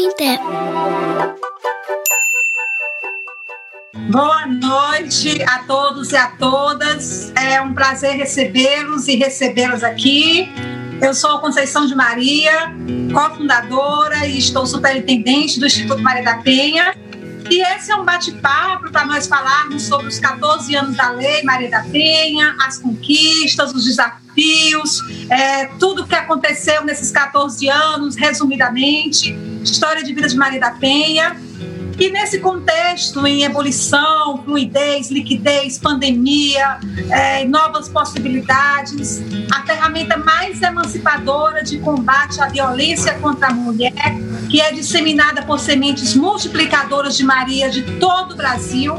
Pamité. Boa noite a todos e a todas. É um prazer recebê-los e recebê-las aqui. Eu sou Conceição de Maria, cofundadora e estou superintendente do Instituto Maria da Penha. E esse é um bate-papo para nós falarmos sobre os 14 anos da Lei Maria da Penha, as conquistas, os desafios, é, tudo o que aconteceu nesses 14 anos, resumidamente, história de vida de Maria da Penha. E nesse contexto, em ebulição, fluidez, liquidez, pandemia, é, novas possibilidades, a ferramenta mais emancipadora de combate à violência contra a mulher, que é disseminada por sementes multiplicadoras de Maria de todo o Brasil,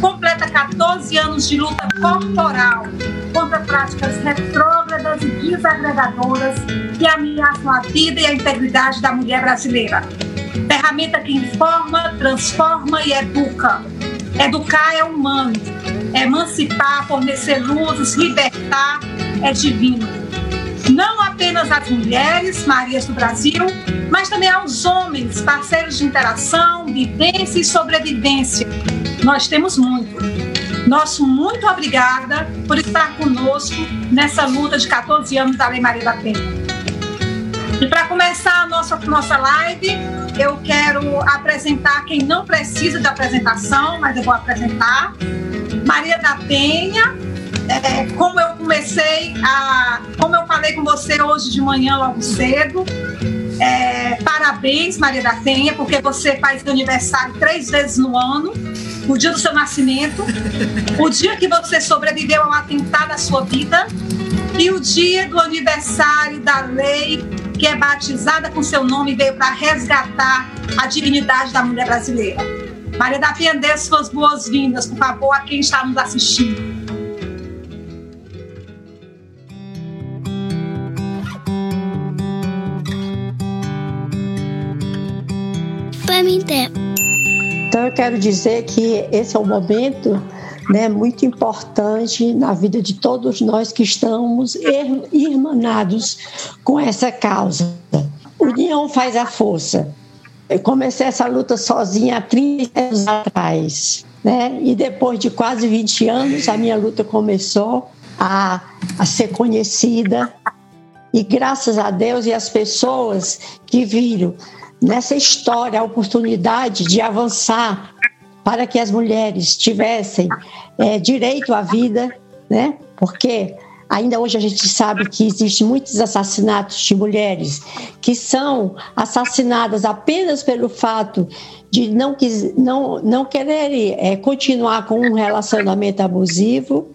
completa 14 anos de luta corporal contra práticas retrógradas e desagregadoras que ameaçam a vida e a integridade da mulher brasileira ferramenta que informa, transforma e educa. Educar é humano, emancipar, fornecer luzes, libertar é divino. Não apenas às mulheres, Marias do Brasil, mas também aos homens, parceiros de interação, vivência e sobrevivência. Nós temos muito. Nosso muito obrigada por estar conosco nessa luta de 14 anos da Lei Maria da Penha. E para começar a nossa, nossa live, eu quero apresentar quem não precisa de apresentação, mas eu vou apresentar. Maria da Penha, é, como eu comecei a. Como eu falei com você hoje de manhã, logo cedo. É, parabéns, Maria da Penha, porque você faz aniversário três vezes no ano. O dia do seu nascimento, o dia que você sobreviveu a um atentado à sua vida e o dia do aniversário da lei que é batizada com seu nome, veio para resgatar a dignidade da mulher brasileira. Maria da Penha, dê suas boas-vindas, por favor, a quem está nos assistindo. Então eu quero dizer que esse é o momento né, muito importante na vida de todos nós que estamos irmanados com essa causa. União faz a força. Eu comecei essa luta sozinha há 30 anos atrás. Né? E depois de quase 20 anos, a minha luta começou a, a ser conhecida. E graças a Deus e as pessoas que viram nessa história a oportunidade de avançar para que as mulheres tivessem é, direito à vida, né? Porque ainda hoje a gente sabe que existem muitos assassinatos de mulheres que são assassinadas apenas pelo fato de não, não, não querer é, continuar com um relacionamento abusivo.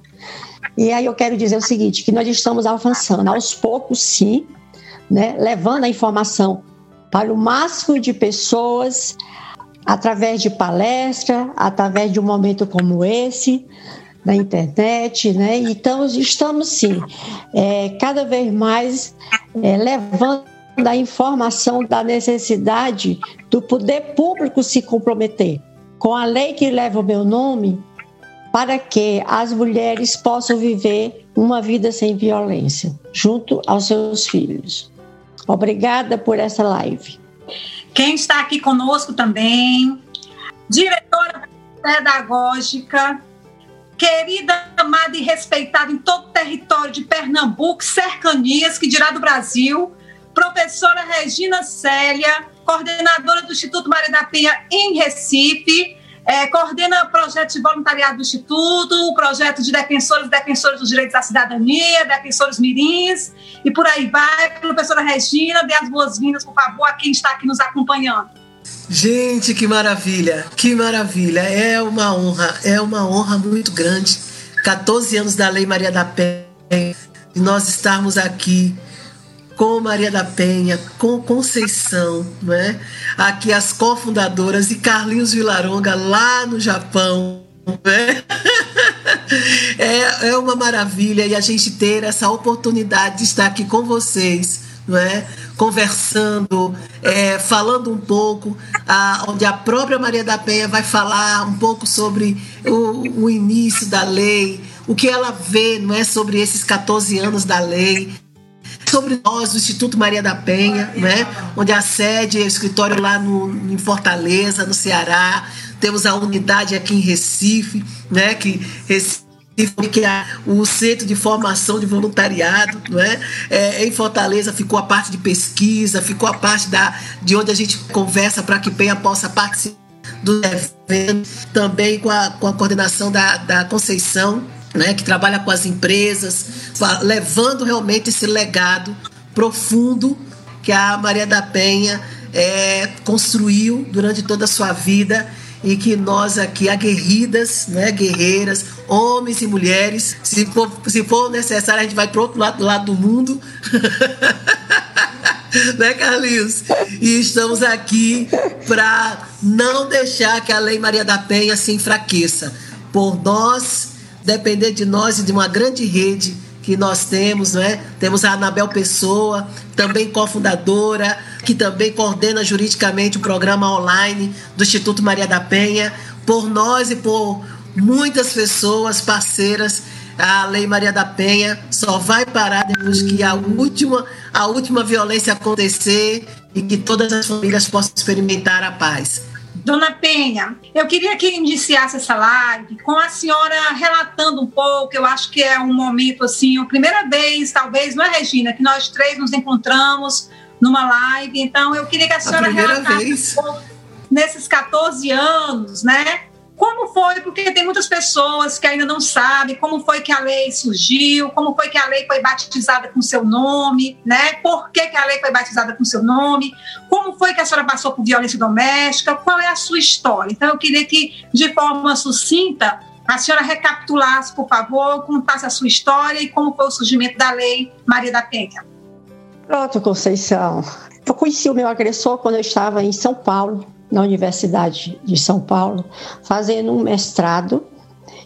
E aí eu quero dizer o seguinte, que nós estamos avançando aos poucos, sim, né, levando a informação para o máximo de pessoas, através de palestra, através de um momento como esse, na internet, né? Então, estamos sim, é, cada vez mais é, levando a informação da necessidade do poder público se comprometer com a lei que leva o meu nome para que as mulheres possam viver uma vida sem violência, junto aos seus filhos. Obrigada por essa live. Quem está aqui conosco também, diretora pedagógica, querida, amada e respeitada em todo o território de Pernambuco, cercanias, que dirá do Brasil, professora Regina Célia, coordenadora do Instituto Maria da Penha em Recife, é, coordena projetos de voluntariado do Instituto, o projeto de defensores e defensores dos direitos da cidadania, defensores mirins, e por aí vai. Professora Regina, dê as boas-vindas, por favor, a quem está aqui nos acompanhando. Gente, que maravilha, que maravilha. É uma honra, é uma honra muito grande. 14 anos da Lei Maria da Penha, e nós estarmos aqui com Maria da Penha, com Conceição, né? aqui as cofundadoras e Carlinhos Vilaronga lá no Japão. Né? É, é uma maravilha e a gente ter essa oportunidade de estar aqui com vocês, não é? conversando, é, falando um pouco, a, onde a própria Maria da Penha vai falar um pouco sobre o, o início da lei, o que ela vê não é, sobre esses 14 anos da lei, sobre nós, do Instituto Maria da Penha, né? onde a sede é o escritório lá no, em Fortaleza, no Ceará. Temos a unidade aqui em Recife, né? que Recife que é o centro de formação de voluntariado, não é? é? em Fortaleza ficou a parte de pesquisa, ficou a parte da, de onde a gente conversa para que Penha possa participar do evento, também com a, com a coordenação da, da Conceição, né, que trabalha com as empresas, levando realmente esse legado profundo que a Maria da Penha é, construiu durante toda a sua vida e que nós aqui, aguerridas, né, guerreiras, homens e mulheres, se for, se for necessário, a gente vai para outro lado, lado do mundo. né, Carlinhos? E estamos aqui para não deixar que a Lei Maria da Penha se enfraqueça. Por nós, depender de nós e de uma grande rede que nós temos, né? Temos a Anabel Pessoa, também cofundadora, que também coordena juridicamente o programa online do Instituto Maria da Penha. Por nós e por muitas pessoas parceiras a Lei Maria da Penha só vai parar depois que a última, a última violência acontecer e que todas as famílias possam experimentar a paz. Dona Penha, eu queria que iniciasse essa live com a senhora relatando um pouco. Eu acho que é um momento assim, a primeira vez, talvez, não é, Regina, que nós três nos encontramos numa live. Então, eu queria que a senhora a relatasse vez. um pouco nesses 14 anos, né? Como foi? Porque tem muitas pessoas que ainda não sabem como foi que a lei surgiu, como foi que a lei foi batizada com seu nome, né? Por batizada com seu nome? Como foi que a senhora passou por violência doméstica? Qual é a sua história? Então, eu queria que, de forma sucinta, a senhora recapitulasse, por favor, contasse a sua história e como foi o surgimento da lei Maria da Penha. Pronto, Conceição. Eu conheci o meu agressor quando eu estava em São Paulo, na Universidade de São Paulo, fazendo um mestrado.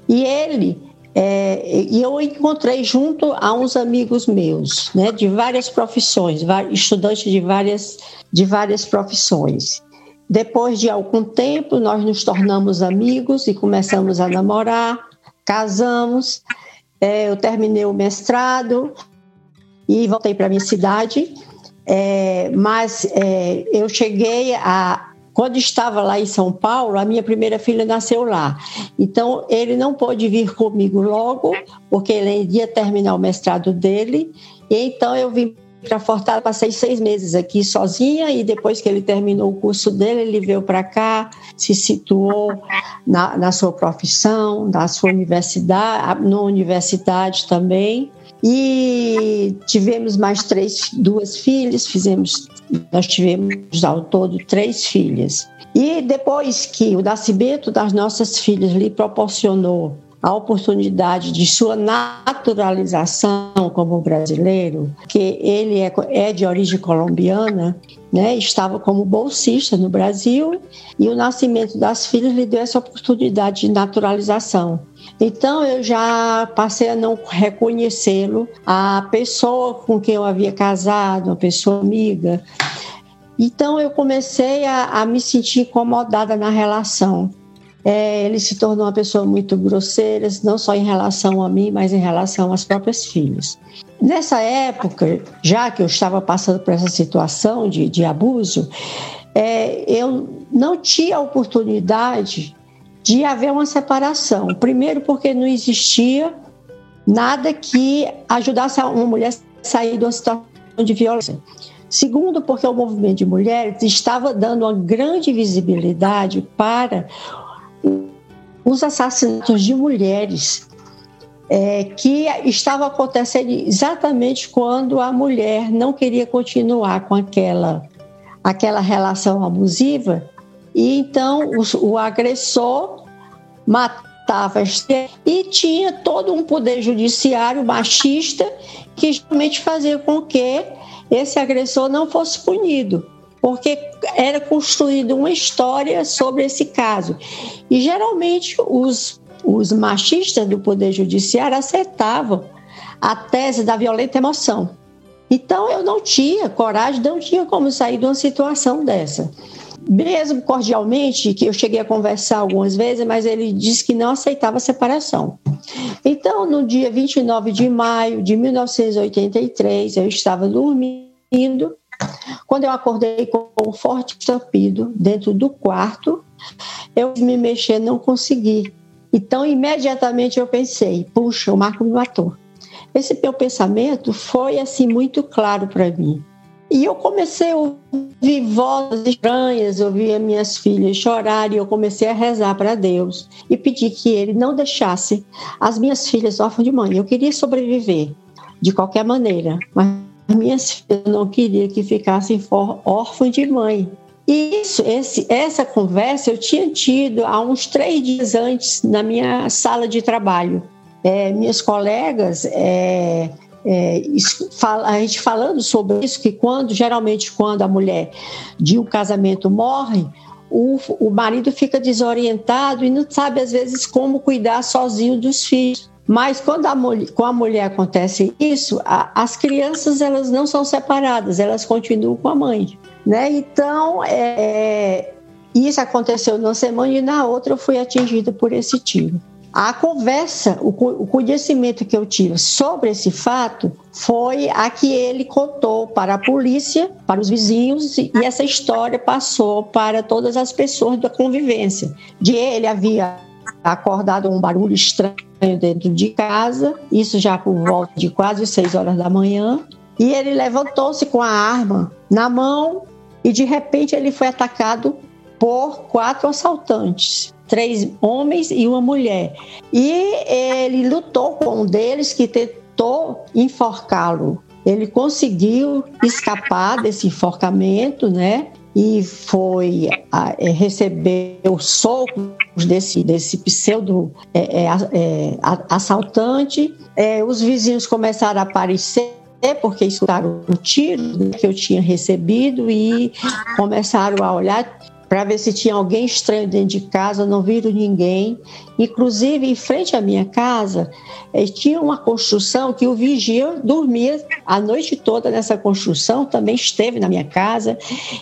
E ele, é, e eu encontrei junto a uns amigos meus, né, de várias profissões, estudantes de várias, de várias profissões. Depois de algum tempo, nós nos tornamos amigos e começamos a namorar, casamos. É, eu terminei o mestrado e voltei para minha cidade. É, mas é, eu cheguei a, quando estava lá em São Paulo, a minha primeira filha nasceu lá. Então, ele não pôde vir comigo logo, porque ele ia terminar o mestrado dele. E então, eu vim para Fortaleza, passei seis meses aqui sozinha e depois que ele terminou o curso dele, ele veio para cá, se situou na, na sua profissão, na sua universidade, na universidade também. E tivemos mais três, duas filhas, fizemos, nós tivemos ao todo três filhas. E depois que o nascimento das nossas filhas lhe proporcionou a oportunidade de sua naturalização como brasileiro, que ele é, é de origem colombiana, né, estava como bolsista no Brasil e o nascimento das filhas lhe deu essa oportunidade de naturalização. Então eu já passei a não reconhecê-lo, a pessoa com quem eu havia casado, uma pessoa amiga. Então eu comecei a, a me sentir incomodada na relação. É, ele se tornou uma pessoa muito grosseira, não só em relação a mim, mas em relação às próprias filhas. Nessa época, já que eu estava passando por essa situação de, de abuso, é, eu não tinha oportunidade de haver uma separação. Primeiro, porque não existia nada que ajudasse uma mulher a sair de uma situação de violência. Segundo, porque o movimento de mulheres estava dando uma grande visibilidade para os assassinatos de mulheres é, que estavam acontecendo exatamente quando a mulher não queria continuar com aquela, aquela relação abusiva. E então o, o agressor matava e tinha todo um poder judiciário machista que realmente fazia com que esse agressor não fosse punido porque era construída uma história sobre esse caso. E geralmente os, os machistas do Poder Judiciário aceitavam a tese da violenta emoção. Então eu não tinha coragem, não tinha como sair de uma situação dessa. mesmo cordialmente, que eu cheguei a conversar algumas vezes, mas ele disse que não aceitava a separação. Então, no dia 29 de maio de 1983, eu estava dormindo, quando eu acordei com um forte estampido dentro do quarto, eu me mexer, não consegui. Então, imediatamente eu pensei, puxa, o Marco me matou. Esse meu pensamento foi assim muito claro para mim. E eu comecei a ouvir vozes estranhas, ouvir minhas filhas chorar e eu comecei a rezar para Deus e pedir que Ele não deixasse as minhas filhas órfãs de mãe. Eu queria sobreviver de qualquer maneira, mas minhas filhas não queria que ficassem órfãs de mãe. E isso, esse, essa conversa eu tinha tido há uns três dias antes na minha sala de trabalho. É, minhas colegas é, é, isso, a gente falando sobre isso, que quando, geralmente, quando a mulher de um casamento morre, o, o marido fica desorientado e não sabe, às vezes, como cuidar sozinho dos filhos. Mas quando a mulher, com a mulher acontece isso, a, as crianças elas não são separadas, elas continuam com a mãe. Né? Então, é, isso aconteceu numa semana e na outra eu fui atingida por esse tiro. A conversa, o conhecimento que eu tive sobre esse fato foi a que ele contou para a polícia, para os vizinhos, e essa história passou para todas as pessoas da convivência. De ele havia acordado um barulho estranho dentro de casa, isso já por volta de quase seis horas da manhã, e ele levantou-se com a arma na mão e de repente ele foi atacado por quatro assaltantes três homens e uma mulher. E ele lutou com um deles que tentou enforcá-lo. Ele conseguiu escapar desse enforcamento, né? E foi é, receber os socos desse, desse pseudo é, é, é assaltante. É, os vizinhos começaram a aparecer porque escutaram o tiro que eu tinha recebido e começaram a olhar para ver se tinha alguém estranho dentro de casa, não viram ninguém. Inclusive, em frente à minha casa, eh, tinha uma construção que o vigia dormia a noite toda nessa construção, também esteve na minha casa,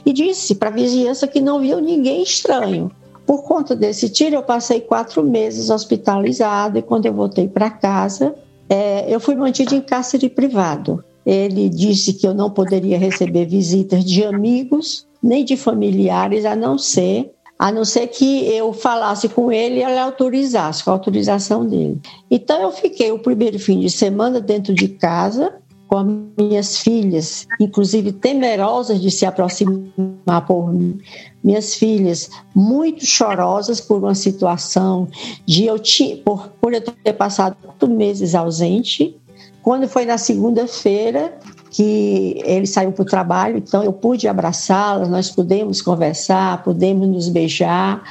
e disse para a vizinhança que não viu ninguém estranho. Por conta desse tiro, eu passei quatro meses hospitalizado e quando eu voltei para casa, é, eu fui mantido em cárcere privado. Ele disse que eu não poderia receber visitas de amigos, nem de familiares, a não ser a não ser que eu falasse com ele e ele autorizasse, com a autorização dele. Então eu fiquei o primeiro fim de semana dentro de casa com as minhas filhas, inclusive temerosas de se aproximar por mim, minhas filhas muito chorosas por uma situação de eu por, por eu ter passado oito meses ausente. Quando foi na segunda-feira, que ele saiu para o trabalho, então eu pude abraçá-la, nós pudemos conversar, pudemos nos beijar,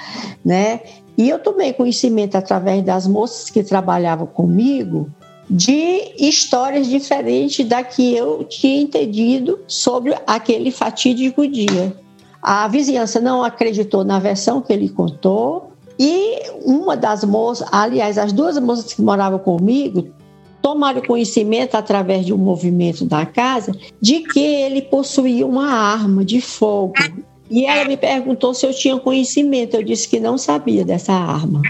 né? E eu tomei conhecimento através das moças que trabalhavam comigo de histórias diferentes da que eu tinha entendido sobre aquele fatídico dia. A vizinhança não acreditou na versão que ele contou, e uma das moças, aliás, as duas moças que moravam comigo, tomaram conhecimento através de um movimento da casa de que ele possuía uma arma de fogo. E ela me perguntou se eu tinha conhecimento. Eu disse que não sabia dessa arma.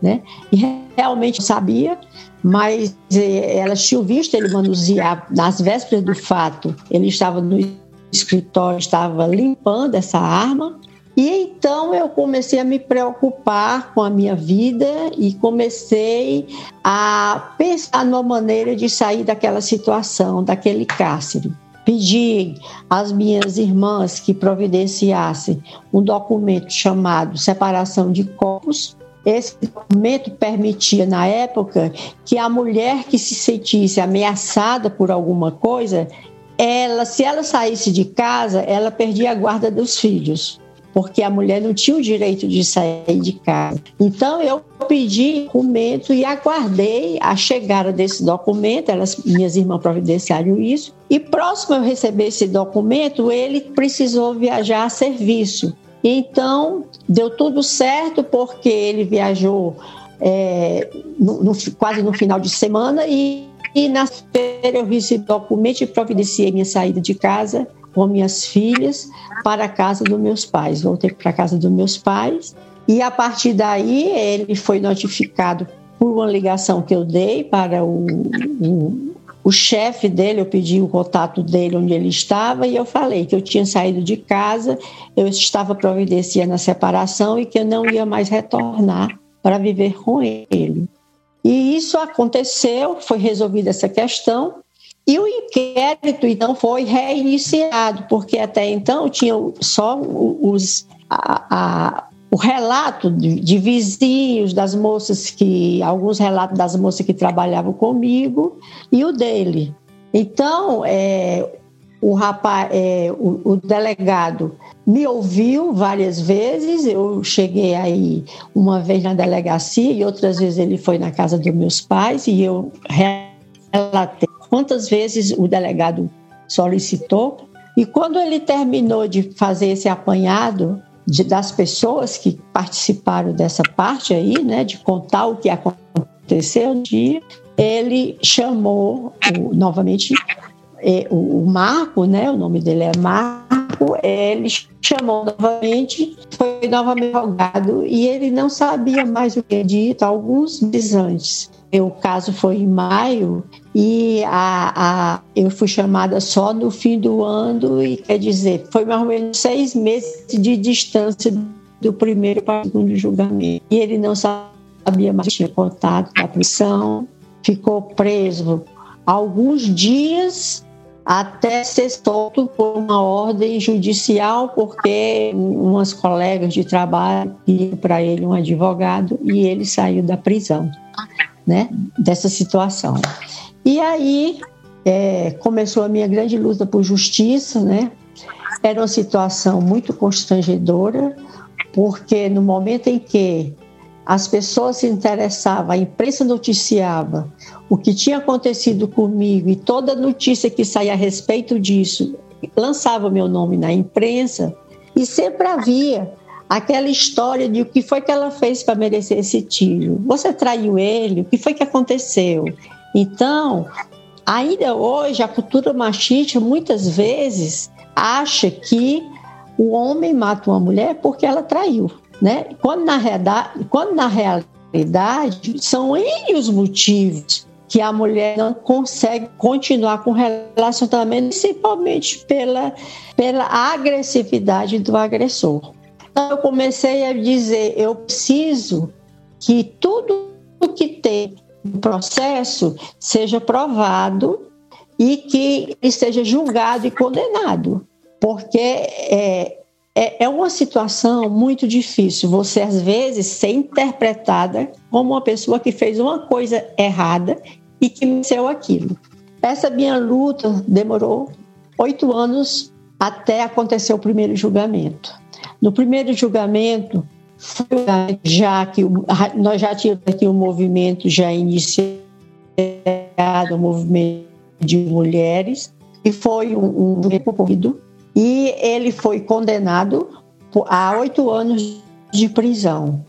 Né? E realmente sabia, mas eh, elas tinham visto ele manusear nas vésperas do fato. Ele estava no escritório, estava limpando essa arma e então eu comecei a me preocupar com a minha vida e comecei a pensar numa maneira de sair daquela situação, daquele cárcere. Pedi às minhas irmãs que providenciassem um documento chamado separação de corpos. Esse documento permitia, na época, que a mulher que se sentisse ameaçada por alguma coisa, ela, se ela saísse de casa, ela perdia a guarda dos filhos porque a mulher não tinha o direito de sair de casa. Então eu pedi documento e aguardei a chegada desse documento, elas, minhas irmãs providenciaram isso, e próximo eu receber esse documento, ele precisou viajar a serviço. Então deu tudo certo porque ele viajou é, no, no, quase no final de semana e, e na feira eu recebi documento e providenciei minha saída de casa com minhas filhas para a casa dos meus pais. Voltei para a casa dos meus pais e a partir daí ele foi notificado por uma ligação que eu dei para o, o, o chefe dele, eu pedi o contato dele onde ele estava e eu falei que eu tinha saído de casa, eu estava providenciando a separação e que eu não ia mais retornar para viver com ele. E isso aconteceu, foi resolvida essa questão, e o inquérito então foi reiniciado, porque até então tinha só os, a, a, o relato de, de, vizinhos, das moças que. alguns relatos das moças que trabalhavam comigo e o dele. Então, é, o rapaz, é, o, o, delegado me ouviu várias vezes. Eu cheguei aí uma vez na delegacia e outras vezes ele foi na casa dos meus pais e eu relatei quantas vezes o delegado solicitou. E quando ele terminou de fazer esse apanhado de, das pessoas que participaram dessa parte aí, né, de contar o que aconteceu no dia, ele chamou o, novamente é, o, Marco, né, o nome dele é Marco, ele chamou novamente, foi novamente advogado e ele não sabia mais o que dito alguns meses antes. O caso foi em maio e a, a, eu fui chamada só no fim do ano e quer dizer, foi mais ou menos seis meses de distância do primeiro para o segundo julgamento. E ele não sabia mais, tinha contato com a prisão, ficou preso alguns dias até ser solto por uma ordem judicial, porque umas colegas de trabalho pediram para ele um advogado e ele saiu da prisão, né? Dessa situação. E aí é, começou a minha grande luta por justiça, né? Era uma situação muito constrangedora, porque no momento em que as pessoas se interessavam, a imprensa noticiava o que tinha acontecido comigo e toda notícia que saía a respeito disso lançava meu nome na imprensa e sempre havia aquela história de o que foi que ela fez para merecer esse tiro. Você traiu ele? O que foi que aconteceu? Então, ainda hoje a cultura machista muitas vezes acha que o homem mata uma mulher porque ela traiu né? Quando na, realidade, quando na realidade são N os motivos que a mulher não consegue continuar com o relacionamento, principalmente pela, pela agressividade do agressor. Então eu comecei a dizer, eu preciso que tudo o que tem no processo seja provado e que esteja julgado e condenado, porque é, é, é uma situação muito difícil você, às vezes, ser interpretada como uma pessoa que fez uma coisa errada e que mereceu aquilo. Essa minha luta demorou oito anos até acontecer o primeiro julgamento. No primeiro julgamento, já que nós já tínhamos aqui um movimento já iniciado, um movimento de mulheres, e foi um, um recorrido e ele foi condenado a oito anos de prisão.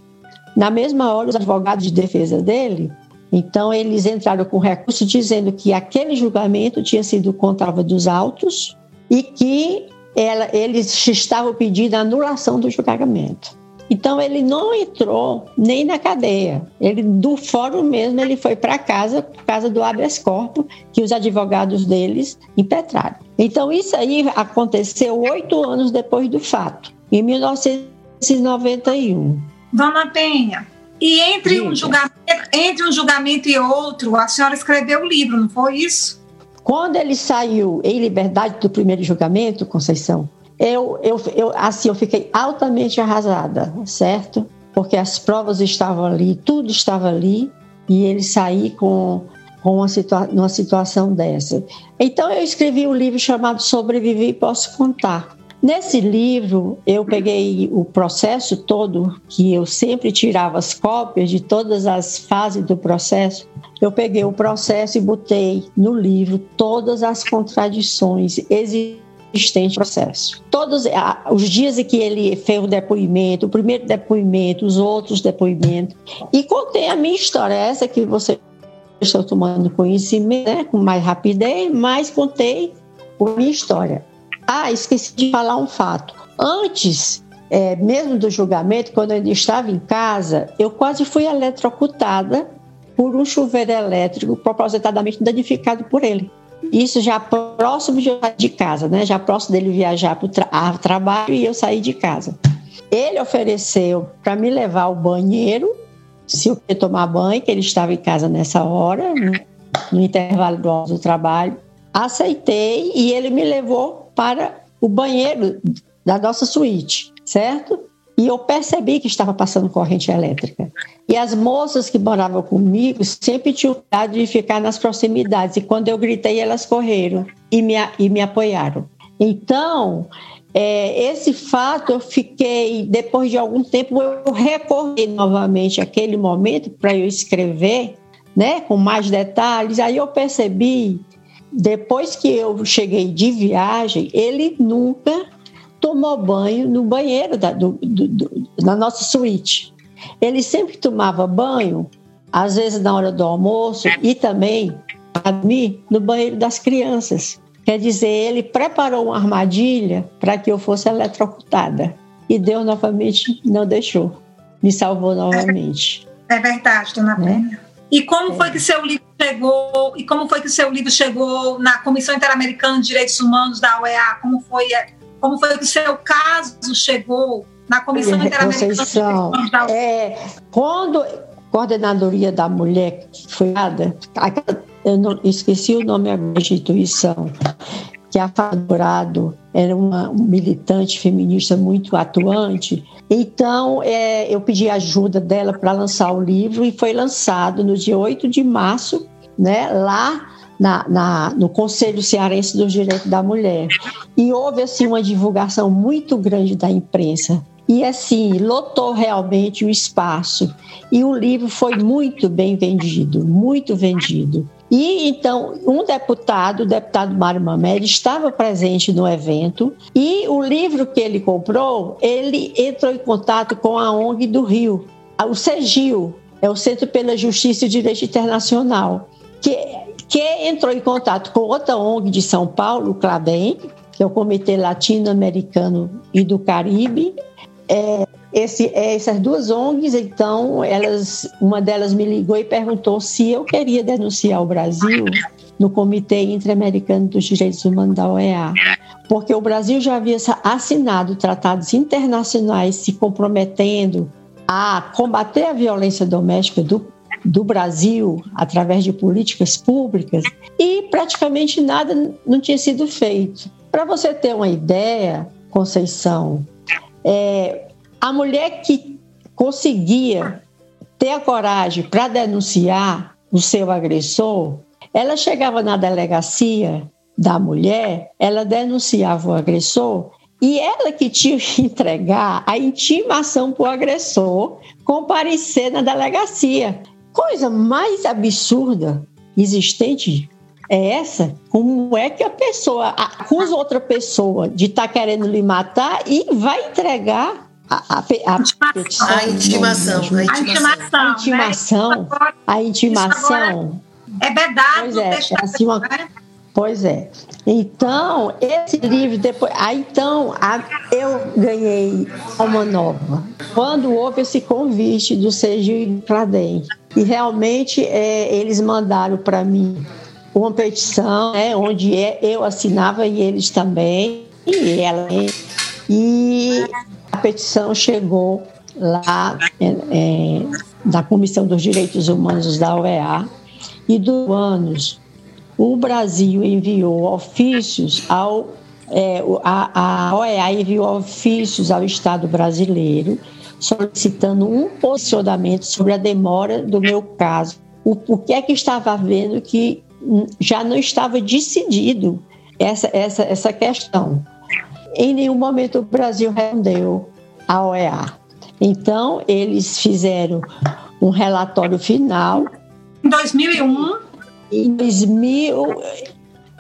Na mesma hora, os advogados de defesa dele, então eles entraram com recurso dizendo que aquele julgamento tinha sido contra dos autos e que ela, eles estavam pedindo a anulação do julgamento. Então ele não entrou nem na cadeia. Ele do fórum mesmo ele foi para casa por causa do habeas corpus que os advogados deles impetraram. Então isso aí aconteceu oito anos depois do fato, em 1991. Dona Penha, e entre um, julgamento, entre um julgamento e outro, a senhora escreveu o livro, não foi isso? Quando ele saiu em liberdade do primeiro julgamento, Conceição, eu, eu, eu, assim, eu fiquei altamente arrasada, certo? Porque as provas estavam ali, tudo estava ali, e ele sair com, com uma, situa uma situação dessa. Então, eu escrevi um livro chamado Sobreviver e Posso Contar. Nesse livro, eu peguei o processo todo, que eu sempre tirava as cópias de todas as fases do processo. Eu peguei o processo e botei no livro todas as contradições existentes existente processo. Todos os dias em que ele fez o depoimento, o primeiro depoimento, os outros depoimentos, e contei a minha história, essa que você está tomando conhecimento né, com mais rapidez, mas contei a minha história. Ah, esqueci de falar um fato. Antes, é, mesmo do julgamento, quando eu estava em casa, eu quase fui eletrocutada por um chuveiro elétrico propositadamente danificado por ele. Isso já próximo de casa, né? Já próximo dele viajar para o tra trabalho e eu sair de casa. Ele ofereceu para me levar ao banheiro, se eu queria tomar banho, que ele estava em casa nessa hora, no, no intervalo do, trabalho. Aceitei e ele me levou para o banheiro da nossa suíte, certo? E eu percebi que estava passando corrente elétrica. E as moças que moravam comigo sempre tinham cuidado de ficar nas proximidades. E quando eu gritei, elas correram e me, e me apoiaram. Então, é, esse fato eu fiquei, depois de algum tempo, eu recorri novamente àquele momento para eu escrever, né, com mais detalhes. Aí eu percebi, depois que eu cheguei de viagem, ele nunca tomou banho no banheiro da, do, do, do, na nossa suíte. Ele sempre tomava banho, às vezes na hora do almoço e também para dormir no banheiro das crianças. Quer dizer, ele preparou uma armadilha para que eu fosse eletrocutada. E Deus novamente não deixou. Me salvou novamente. É, verdade, dona né? E como foi que seu livro chegou? E como foi que seu livro chegou na Comissão Interamericana de Direitos Humanos da OEA? Como foi como foi que o seu caso chegou na Comissão Interamericana? Conceição, é, quando coordenadoria da mulher foi dada, eu não, esqueci o nome da instituição, que a Fadorado era uma militante feminista muito atuante. Então, é, eu pedi ajuda dela para lançar o livro e foi lançado no dia 8 de março, né, lá na, na, no Conselho Cearense dos Direitos da Mulher. E houve assim uma divulgação muito grande da imprensa. E assim, lotou realmente o espaço. E o livro foi muito bem vendido, muito vendido. E então, um deputado, o deputado Mário Mamede, estava presente no evento e o livro que ele comprou, ele entrou em contato com a ONG do Rio, o CEGIL, é o Centro pela Justiça e Direito Internacional, que que entrou em contato com outra ONG de São Paulo, o CLABEM, que é o Comitê Latino-Americano e do Caribe. É, esse, é, essas duas ONGs, então, elas, uma delas me ligou e perguntou se eu queria denunciar o Brasil no Comitê Interamericano dos Direitos Humanos da OEA, porque o Brasil já havia assinado tratados internacionais se comprometendo a combater a violência doméstica do, do Brasil através de políticas públicas e praticamente nada não tinha sido feito. Para você ter uma ideia, Conceição, é, a mulher que conseguia ter a coragem para denunciar o seu agressor, ela chegava na delegacia da mulher, ela denunciava o agressor e ela que tinha que entregar a intimação para o agressor comparecer na delegacia coisa mais absurda existente é essa? Como é que a pessoa acusa outra pessoa de estar tá querendo lhe matar e vai entregar a, a, a, a intimação, a intimação, a intimação, a intimação. É verdade. Pois é, é assim uma, né? Pois é. Então, esse livro depois. Ah, então, a, eu ganhei uma nova. Quando houve esse convite do Serginho Cladem. E realmente é, eles mandaram para mim uma petição, né, onde é, eu assinava e eles também. E, ela, e petição chegou lá é, é, da Comissão dos Direitos Humanos da OEA. E do anos o Brasil enviou ofícios ao. É, a, a OEA enviou ofícios ao Estado brasileiro solicitando um posicionamento sobre a demora do meu caso. O, o que é que estava havendo que já não estava decidido essa, essa, essa questão. Em nenhum momento o Brasil respondeu à OEA. Então, eles fizeram um relatório final. Em 2001, em 2000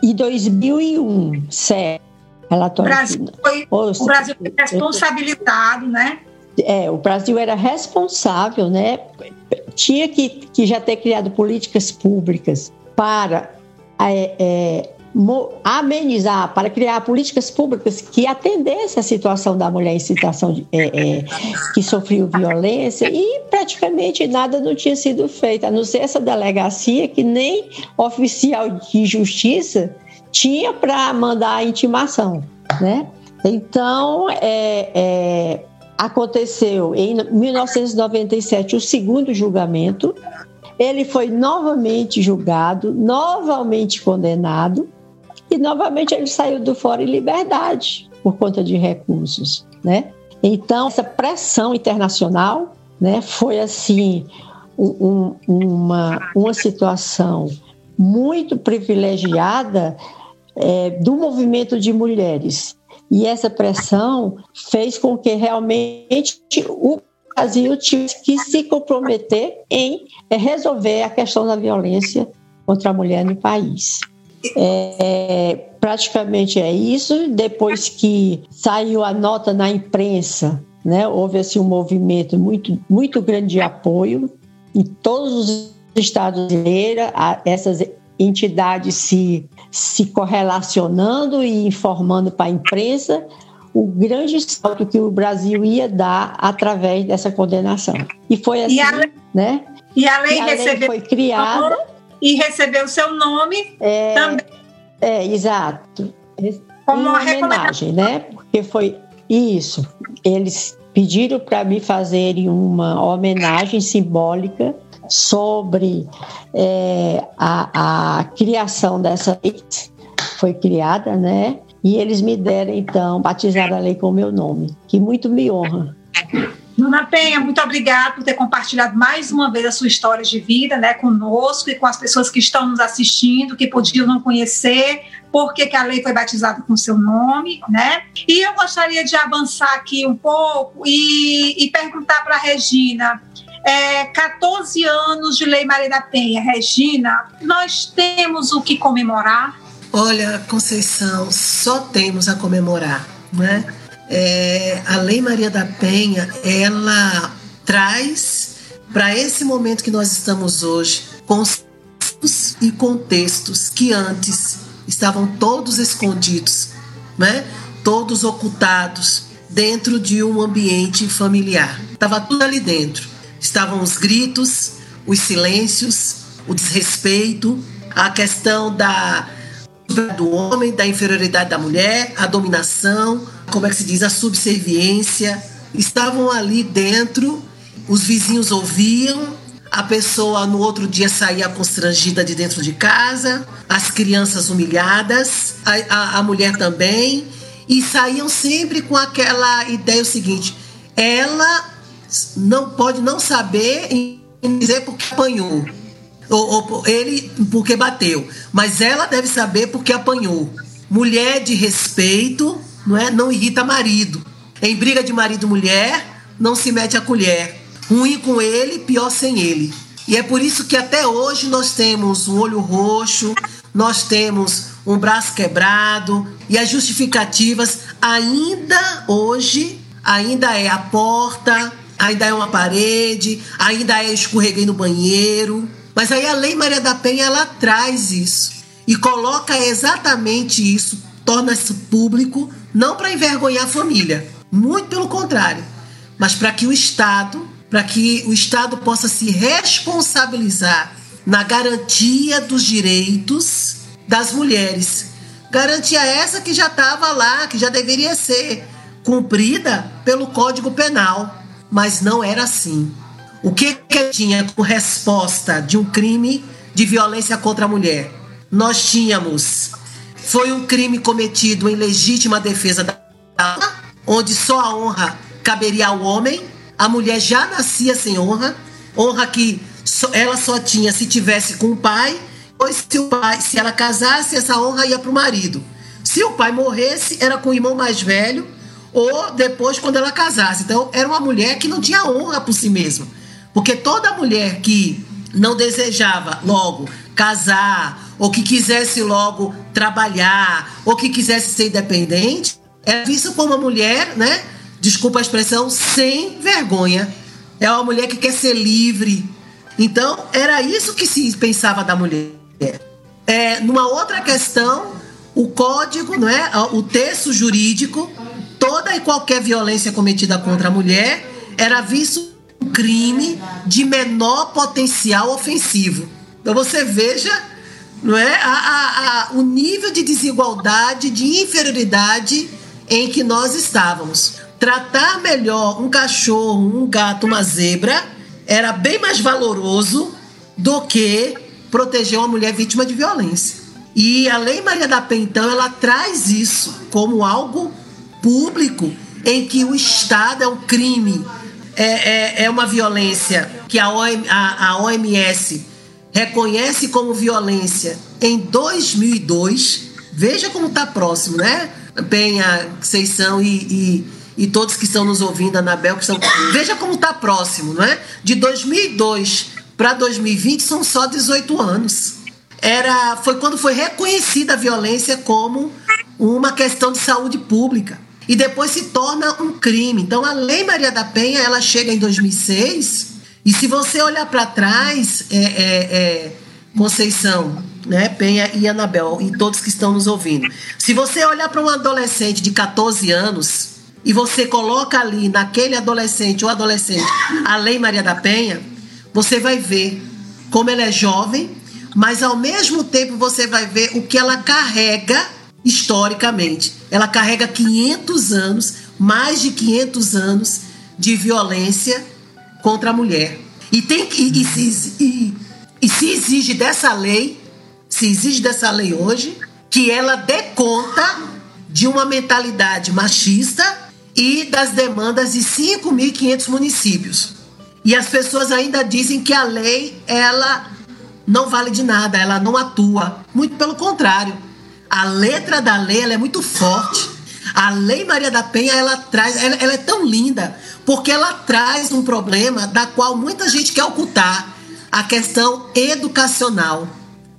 e 2001, certo? Relatório. O Brasil foi, o Brasil foi responsabilizado, né? É, o Brasil era responsável, né? Tinha que, que já ter criado políticas públicas para é, é, amenizar, para criar políticas públicas que atendessem a situação da mulher em situação de, é, é, que sofreu violência e praticamente nada não tinha sido feito, a não ser essa delegacia que nem oficial de justiça tinha para mandar a intimação, né? Então, é, é, aconteceu em 1997 o segundo julgamento. Ele foi novamente julgado, novamente condenado, e novamente ele saiu do fora em liberdade por conta de recursos, né? Então essa pressão internacional, né, foi assim um, uma uma situação muito privilegiada é, do movimento de mulheres e essa pressão fez com que realmente o Brasil tivesse que se comprometer em resolver a questão da violência contra a mulher no país. É, praticamente é isso. Depois que saiu a nota na imprensa, né, houve assim, um movimento muito, muito grande de apoio em todos os estados brasileiros, essas entidades se, se correlacionando e informando para a imprensa o grande salto que o Brasil ia dar através dessa condenação. E foi assim, e a, né? E a lei, e a lei foi criada e recebeu seu nome é, também. É, exato. Como uma homenagem, né? Porque foi isso. Eles pediram para me fazerem uma homenagem simbólica sobre é, a, a criação dessa lei, foi criada, né? E eles me deram, então, batizar a lei com o meu nome, que muito me honra. Dona Penha, muito obrigada por ter compartilhado mais uma vez a sua história de vida né, conosco e com as pessoas que estão nos assistindo, que podiam não conhecer, por que, a lei foi batizada com seu nome, né? E eu gostaria de avançar aqui um pouco e, e perguntar para a Regina, é, 14 anos de Lei Maria da Penha. Regina, nós temos o que comemorar? Olha, Conceição, só temos a comemorar, né? A Lei Maria da Penha, ela traz para esse momento que nós estamos hoje, conceitos e contextos que antes estavam todos escondidos, né? todos ocultados dentro de um ambiente familiar. Estava tudo ali dentro estavam os gritos, os silêncios, o desrespeito, a questão da do homem, da inferioridade da mulher, a dominação, como é que se diz, a subserviência, estavam ali dentro, os vizinhos ouviam, a pessoa no outro dia saía constrangida de dentro de casa, as crianças humilhadas, a, a, a mulher também, e saíam sempre com aquela ideia o seguinte: ela não pode não saber e dizer porque apanhou. Ou, ou, ele porque bateu. Mas ela deve saber porque apanhou. Mulher de respeito não, é? não irrita marido. Em briga de marido e mulher, não se mete a colher. Ruim com ele, pior sem ele. E é por isso que até hoje nós temos um olho roxo, nós temos um braço quebrado e as justificativas ainda hoje ainda é a porta, ainda é uma parede, ainda é escorreguei no banheiro. Mas aí a Lei Maria da Penha ela traz isso e coloca exatamente isso, torna-se público, não para envergonhar a família, muito pelo contrário, mas para que o Estado, para que o Estado possa se responsabilizar na garantia dos direitos das mulheres. Garantia essa que já estava lá, que já deveria ser cumprida pelo Código Penal mas não era assim. O que, que tinha como resposta de um crime de violência contra a mulher? Nós tínhamos. Foi um crime cometido em legítima defesa da onde só a honra caberia ao homem. A mulher já nascia sem honra, honra que ela só tinha se tivesse com o pai, pois se o pai, se ela casasse, essa honra ia para o marido. Se o pai morresse, era com o irmão mais velho ou depois quando ela casasse. Então, era uma mulher que não tinha honra por si mesma. Porque toda mulher que não desejava logo casar, ou que quisesse logo trabalhar, ou que quisesse ser independente, era vista como uma mulher, né? Desculpa a expressão, sem vergonha. É uma mulher que quer ser livre. Então, era isso que se pensava da mulher. É, numa outra questão, o código, não é? o texto jurídico, toda e qualquer violência cometida contra a mulher era visto crime de menor potencial ofensivo. Então você veja não é? A, a, a, o nível de desigualdade, de inferioridade em que nós estávamos. Tratar melhor um cachorro, um gato, uma zebra era bem mais valoroso do que proteger uma mulher vítima de violência. E a Lei Maria da Penha, então, ela traz isso como algo público em que o Estado é um crime, é, é, é uma violência que a, OM, a, a OMS reconhece como violência em 2002. Veja como está próximo, né? Penha, são e, e, e, todos que estão nos ouvindo, Anabel, que estão. Veja como está próximo, não é? De 2002 para 2020 são só 18 anos. Era, foi quando foi reconhecida a violência como uma questão de saúde pública e depois se torna um crime. Então a Lei Maria da Penha ela chega em 2006 e se você olhar para trás, é, é, é, Conceição, né, Penha e Anabel, e todos que estão nos ouvindo, se você olhar para um adolescente de 14 anos e você coloca ali naquele adolescente ou adolescente a Lei Maria da Penha, você vai ver como ela é jovem, mas ao mesmo tempo você vai ver o que ela carrega historicamente. Ela carrega 500 anos, mais de 500 anos de violência contra a mulher. E, tem, e, e, se, e, e se exige dessa lei, se exige dessa lei hoje, que ela dê conta de uma mentalidade machista e das demandas de 5.500 municípios. E as pessoas ainda dizem que a lei ela não vale de nada, ela não atua. Muito pelo contrário. A letra da lei ela é muito forte. A Lei Maria da Penha ela traz, ela, ela é tão linda porque ela traz um problema da qual muita gente quer ocultar, a questão educacional,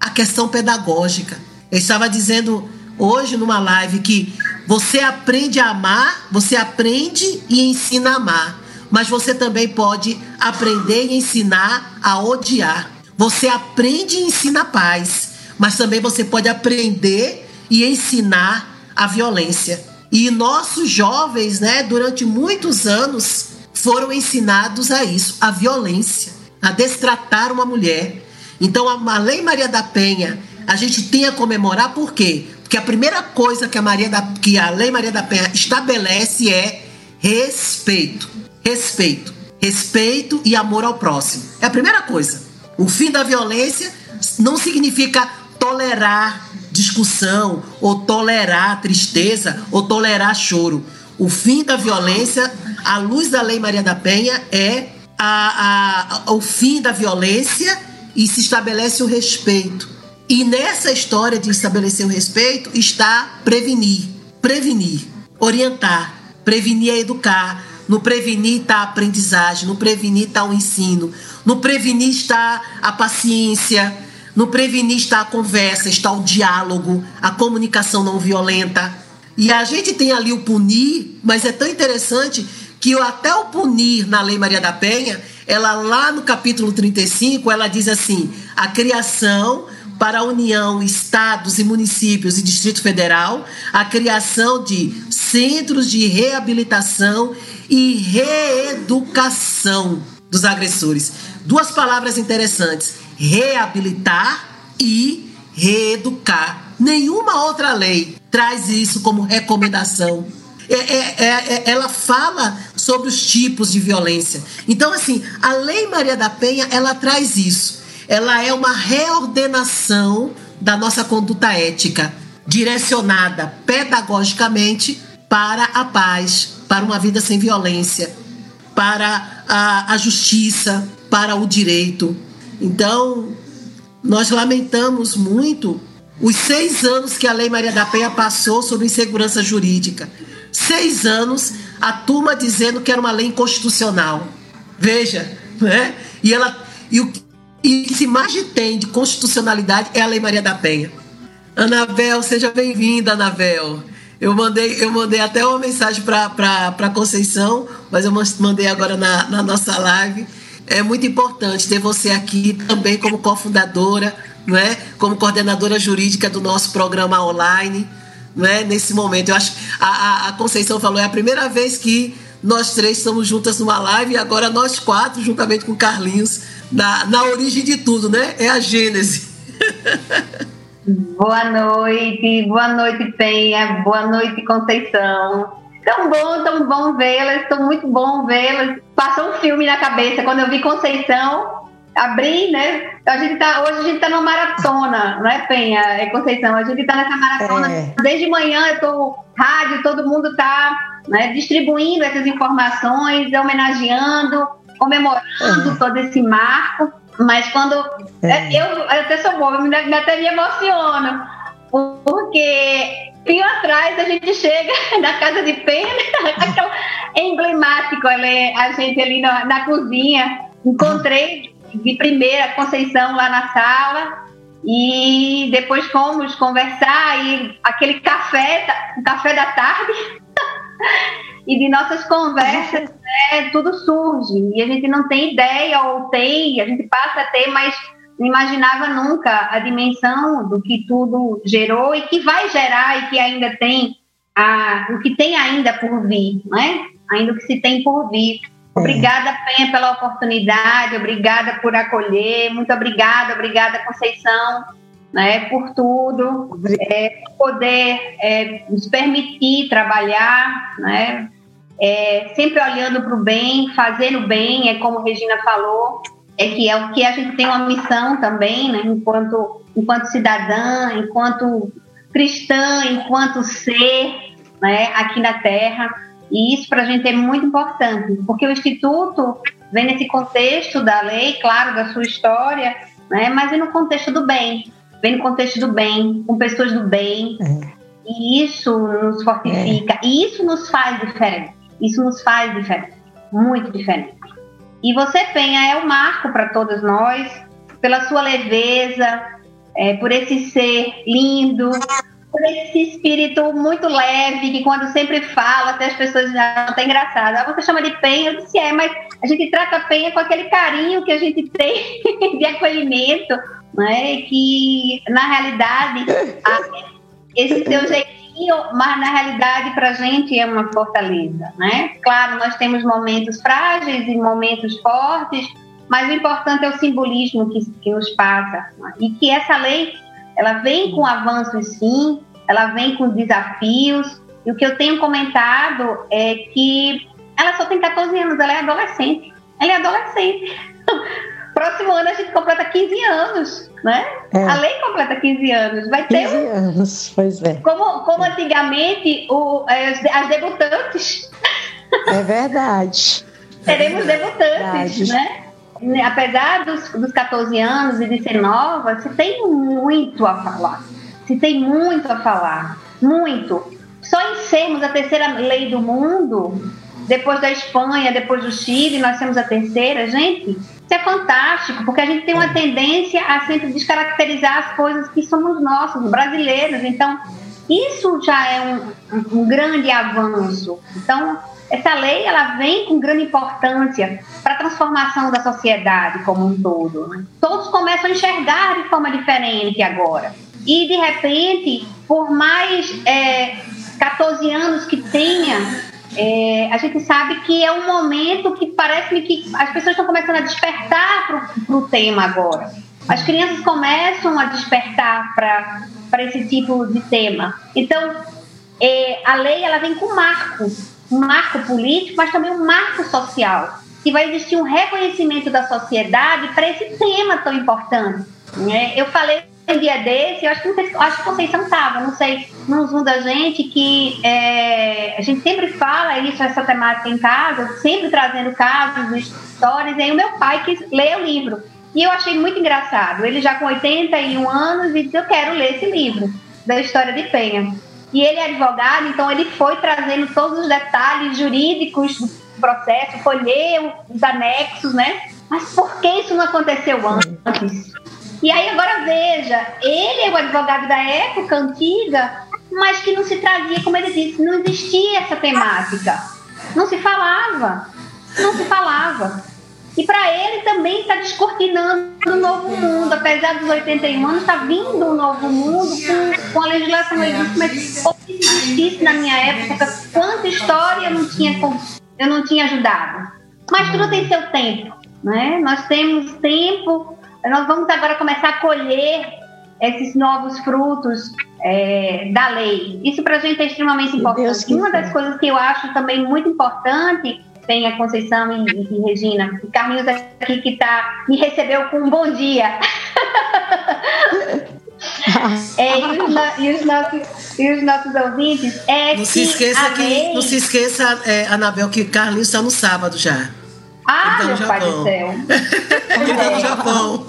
a questão pedagógica. Eu estava dizendo hoje numa live que você aprende a amar, você aprende e ensina a amar, mas você também pode aprender e ensinar a odiar. Você aprende e ensina a paz, mas também você pode aprender e ensinar a violência. E nossos jovens, né, durante muitos anos, foram ensinados a isso, a violência, a destratar uma mulher. Então, a Lei Maria da Penha, a gente tem a comemorar por quê? Porque a primeira coisa que a, Maria da, que a Lei Maria da Penha estabelece é respeito. Respeito. Respeito e amor ao próximo. É a primeira coisa. O fim da violência não significa tolerar discussão, ou tolerar tristeza, ou tolerar choro. O fim da violência, à luz da Lei Maria da Penha, é a, a, o fim da violência e se estabelece o respeito. E nessa história de estabelecer o respeito está prevenir, prevenir, orientar, prevenir é educar. No prevenir está a aprendizagem, no prevenir está o ensino, no prevenir está a paciência, no prevenir está a conversa, está o diálogo, a comunicação não violenta. E a gente tem ali o punir, mas é tão interessante que até o punir na Lei Maria da Penha, ela lá no capítulo 35, ela diz assim: a criação para a União, estados e municípios e Distrito Federal, a criação de centros de reabilitação e reeducação dos agressores. Duas palavras interessantes: reabilitar e reeducar. Nenhuma outra lei traz isso como recomendação. É, é, é, é, ela fala sobre os tipos de violência. Então, assim, a Lei Maria da Penha, ela traz isso. Ela é uma reordenação da nossa conduta ética, direcionada pedagogicamente para a paz, para uma vida sem violência, para a, a justiça, para o direito. Então, nós lamentamos muito os seis anos que a Lei Maria da Penha passou sobre insegurança jurídica. Seis anos, a turma dizendo que era uma lei inconstitucional. Veja, né? E ela e o e se mais tem de constitucionalidade é a Lei Maria da Penha. Anabel, seja bem-vinda, Anabel. Eu mandei, eu mandei até uma mensagem para Conceição, mas eu mandei agora na, na nossa live é muito importante ter você aqui também como cofundadora não é? como coordenadora jurídica do nosso programa online, não é? nesse momento. Eu acho a, a Conceição falou, é a primeira vez que nós três estamos juntas numa live e agora nós quatro, juntamente com Carlinhos, na, na origem de tudo, né? É a Gênese. Boa noite, boa noite, Penha, boa noite, Conceição. Tão bom, tão bom vê-las, tão muito bom vê-las. Passou um filme na cabeça quando eu vi Conceição, abri, né? A gente tá, hoje a gente tá numa maratona, não é, Penha? É Conceição, a gente tá nessa maratona. É. Desde manhã eu tô rádio, todo mundo tá né, distribuindo essas informações, homenageando, comemorando é. todo esse marco. Mas quando. É. Eu, eu até sou boa, eu até me emociono, porque fio atrás a gente chega na casa de pena, é emblemático ali, a gente ali na, na cozinha. Encontrei de primeira Conceição lá na sala e depois fomos conversar e aquele café, o café da tarde e de nossas conversas né, tudo surge e a gente não tem ideia ou tem, a gente passa a ter, mas não imaginava nunca a dimensão do que tudo gerou e que vai gerar e que ainda tem a, o que tem ainda por vir, né? Ainda o que se tem por vir. É. Obrigada, Penha, pela oportunidade, obrigada por acolher, muito obrigada, obrigada, Conceição, né, por tudo, é, poder é, nos permitir trabalhar, né, é, sempre olhando para o bem, fazendo bem, é como Regina falou, é que é o que a gente tem uma missão também, né, enquanto, enquanto cidadã, enquanto cristã, enquanto ser né, aqui na Terra. E isso para a gente é muito importante, porque o Instituto vem nesse contexto da lei, claro, da sua história, né, mas é no contexto do bem, vem no contexto do bem, com pessoas do bem. É. E isso nos fortifica, é. e isso nos faz diferente. Isso nos faz diferente, muito diferente. E você, Penha, é o um marco para todos nós, pela sua leveza, é, por esse ser lindo, por esse espírito muito leve, que quando sempre fala, até as pessoas já tá engraçado. Ah, você chama de penha? Eu disse, é, mas a gente trata a penha com aquele carinho que a gente tem de acolhimento, né? Que na realidade esse seu jeitinho, mas na realidade para a gente é uma fortaleza, né? Claro, nós temos momentos frágeis e momentos fortes, mas o importante é o simbolismo que, que nos passa né? e que essa lei ela vem com avanços sim, ela vem com desafios e o que eu tenho comentado é que ela só tem 14 anos, ela é adolescente, ela é adolescente. Próximo ano a gente completa 15 anos, né? É. A lei completa 15 anos. Vai 15 ter. 15 anos, pois é. Como, como antigamente o, é, as, debutantes. É verdade. Teremos debutantes, verdade. né? Apesar dos, dos 14 anos e de ser nova, se tem muito a falar. Se tem muito a falar. Muito. Só em sermos a terceira lei do mundo, depois da Espanha, depois do Chile, nós temos a terceira, gente. Isso é fantástico, porque a gente tem uma tendência a sempre descaracterizar as coisas que somos nossos, brasileiros. Então, isso já é um, um grande avanço. Então, essa lei ela vem com grande importância para a transformação da sociedade como um todo. Né? Todos começam a enxergar de forma diferente agora. E, de repente, por mais é, 14 anos que tenha é, a gente sabe que é um momento que parece-me que as pessoas estão começando a despertar para o tema agora. As crianças começam a despertar para esse tipo de tema. Então, é, a lei ela vem com marco, um marco político, mas também um marco social. E vai existir um reconhecimento da sociedade para esse tema tão importante. Né? Eu falei um dia desse, eu acho que, acho que Conceição estava, não sei, num Zoom da gente, que é, a gente sempre fala isso, essa temática em casa, sempre trazendo casos, histórias, e aí o meu pai quis ler o livro. E eu achei muito engraçado. Ele já com 81 anos e disse, eu quero ler esse livro, da história de Penha. E ele é advogado, então ele foi trazendo todos os detalhes jurídicos do processo, foi ler os anexos, né? Mas por que isso não aconteceu antes? E aí agora veja, ele é o advogado da época antiga, mas que não se trazia, como ele disse, não existia essa temática. Não se falava. Não se falava. E para ele também está descortinando um novo mundo. Apesar dos 81 anos, está vindo um novo mundo com, com a legislação mas pouco difícil na minha época. Quanta história eu não tinha, eu não tinha ajudado. Mas tudo tem seu tempo. Né? Nós temos tempo, nós vamos agora começar a colher esses novos frutos é, da lei. Isso para a gente é extremamente importante. Uma das coisas que eu acho também muito importante tem a Conceição e, e Regina. O Carlinhos aqui que tá, me recebeu com um bom dia. é, e, os, e, os nossos, e os nossos ouvintes é não se esqueça que lei... não se esqueça é, Anabel que Carlinhos está no sábado já ah tá meu pai do céu ele está no Japão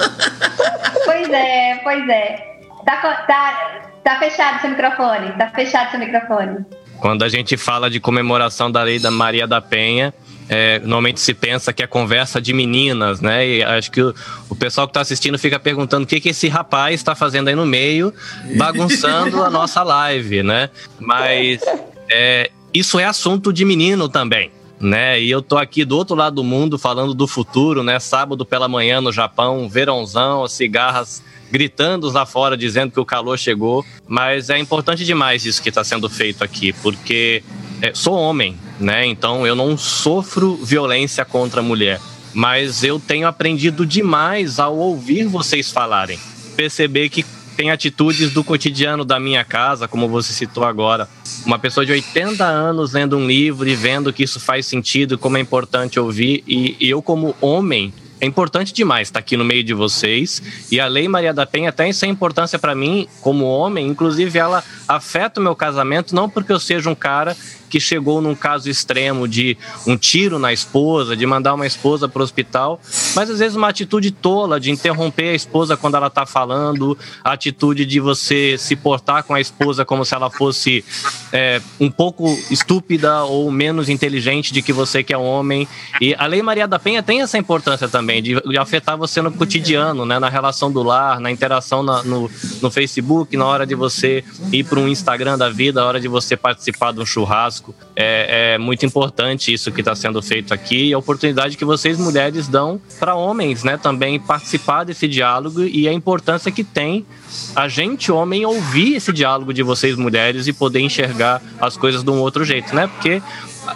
pois é pois é tá, tá, tá fechado seu microfone tá fechado seu microfone quando a gente fala de comemoração da lei da Maria da Penha é, normalmente se pensa que é conversa de meninas, né? E acho que o, o pessoal que está assistindo fica perguntando o que, que esse rapaz está fazendo aí no meio, bagunçando a nossa live, né? Mas é, isso é assunto de menino também. Né? E eu tô aqui do outro lado do mundo falando do futuro, né? Sábado pela manhã no Japão, verãozão, as cigarras gritando lá fora dizendo que o calor chegou, mas é importante demais isso que está sendo feito aqui, porque é, sou homem, né? Então eu não sofro violência contra a mulher. Mas eu tenho aprendido demais ao ouvir vocês falarem. Perceber que tem atitudes do cotidiano da minha casa, como você citou agora. Uma pessoa de 80 anos lendo um livro e vendo que isso faz sentido, como é importante ouvir. E, eu, como homem, é importante demais estar aqui no meio de vocês. E a Lei Maria da Penha tem essa importância para mim, como homem. Inclusive, ela afeta o meu casamento, não porque eu seja um cara que chegou num caso extremo de um tiro na esposa, de mandar uma esposa para o hospital, mas às vezes uma atitude tola de interromper a esposa quando ela está falando, a atitude de você se portar com a esposa como se ela fosse é, um pouco estúpida ou menos inteligente de que você que é homem. E a Lei Maria da Penha tem essa importância também de, de afetar você no cotidiano, né, na relação do lar, na interação na, no, no Facebook, na hora de você ir para um Instagram da vida, na hora de você participar de um churrasco churrasco. É, é muito importante isso que está sendo feito aqui e a oportunidade que vocês mulheres dão para homens, né, também participar desse diálogo e a importância que tem a gente homem ouvir esse diálogo de vocês mulheres e poder enxergar as coisas de um outro jeito, né? Porque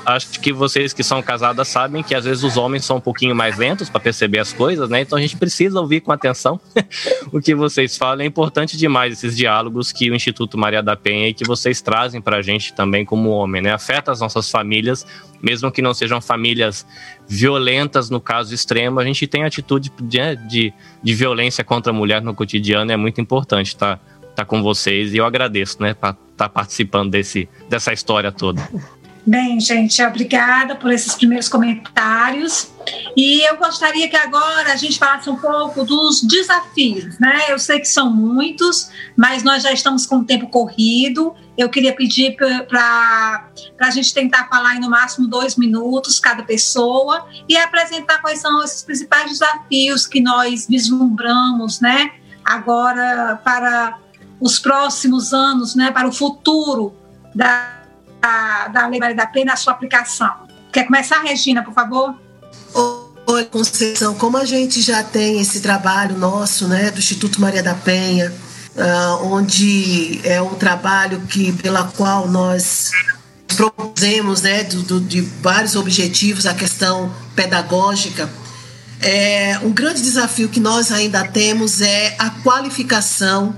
acho que vocês que são casadas sabem que às vezes os homens são um pouquinho mais lentos para perceber as coisas, né? Então a gente precisa ouvir com atenção o que vocês falam. É importante demais esses diálogos que o Instituto Maria da Penha e que vocês trazem para a gente também como homem, né? Afeta as nossas famílias, mesmo que não sejam famílias violentas no caso extremo, a gente tem atitude de, de, de violência contra a mulher no cotidiano, é muito importante tá, tá com vocês e eu agradeço, né, para estar tá participando desse, dessa história toda. Bem, gente, obrigada por esses primeiros comentários. E eu gostaria que agora a gente falasse um pouco dos desafios, né? Eu sei que são muitos, mas nós já estamos com o tempo corrido. Eu queria pedir para a gente tentar falar em no máximo dois minutos cada pessoa e apresentar quais são esses principais desafios que nós vislumbramos, né? Agora para os próximos anos, né? Para o futuro da da, da Lei Maria da Penha na sua aplicação. Quer começar, Regina, por favor? Oi, Conceição, como a gente já tem esse trabalho nosso, né, do Instituto Maria da Penha, uh, onde é um trabalho que pela qual nós propusemos, né, do, do, de vários objetivos, a questão pedagógica. É, um grande desafio que nós ainda temos é a qualificação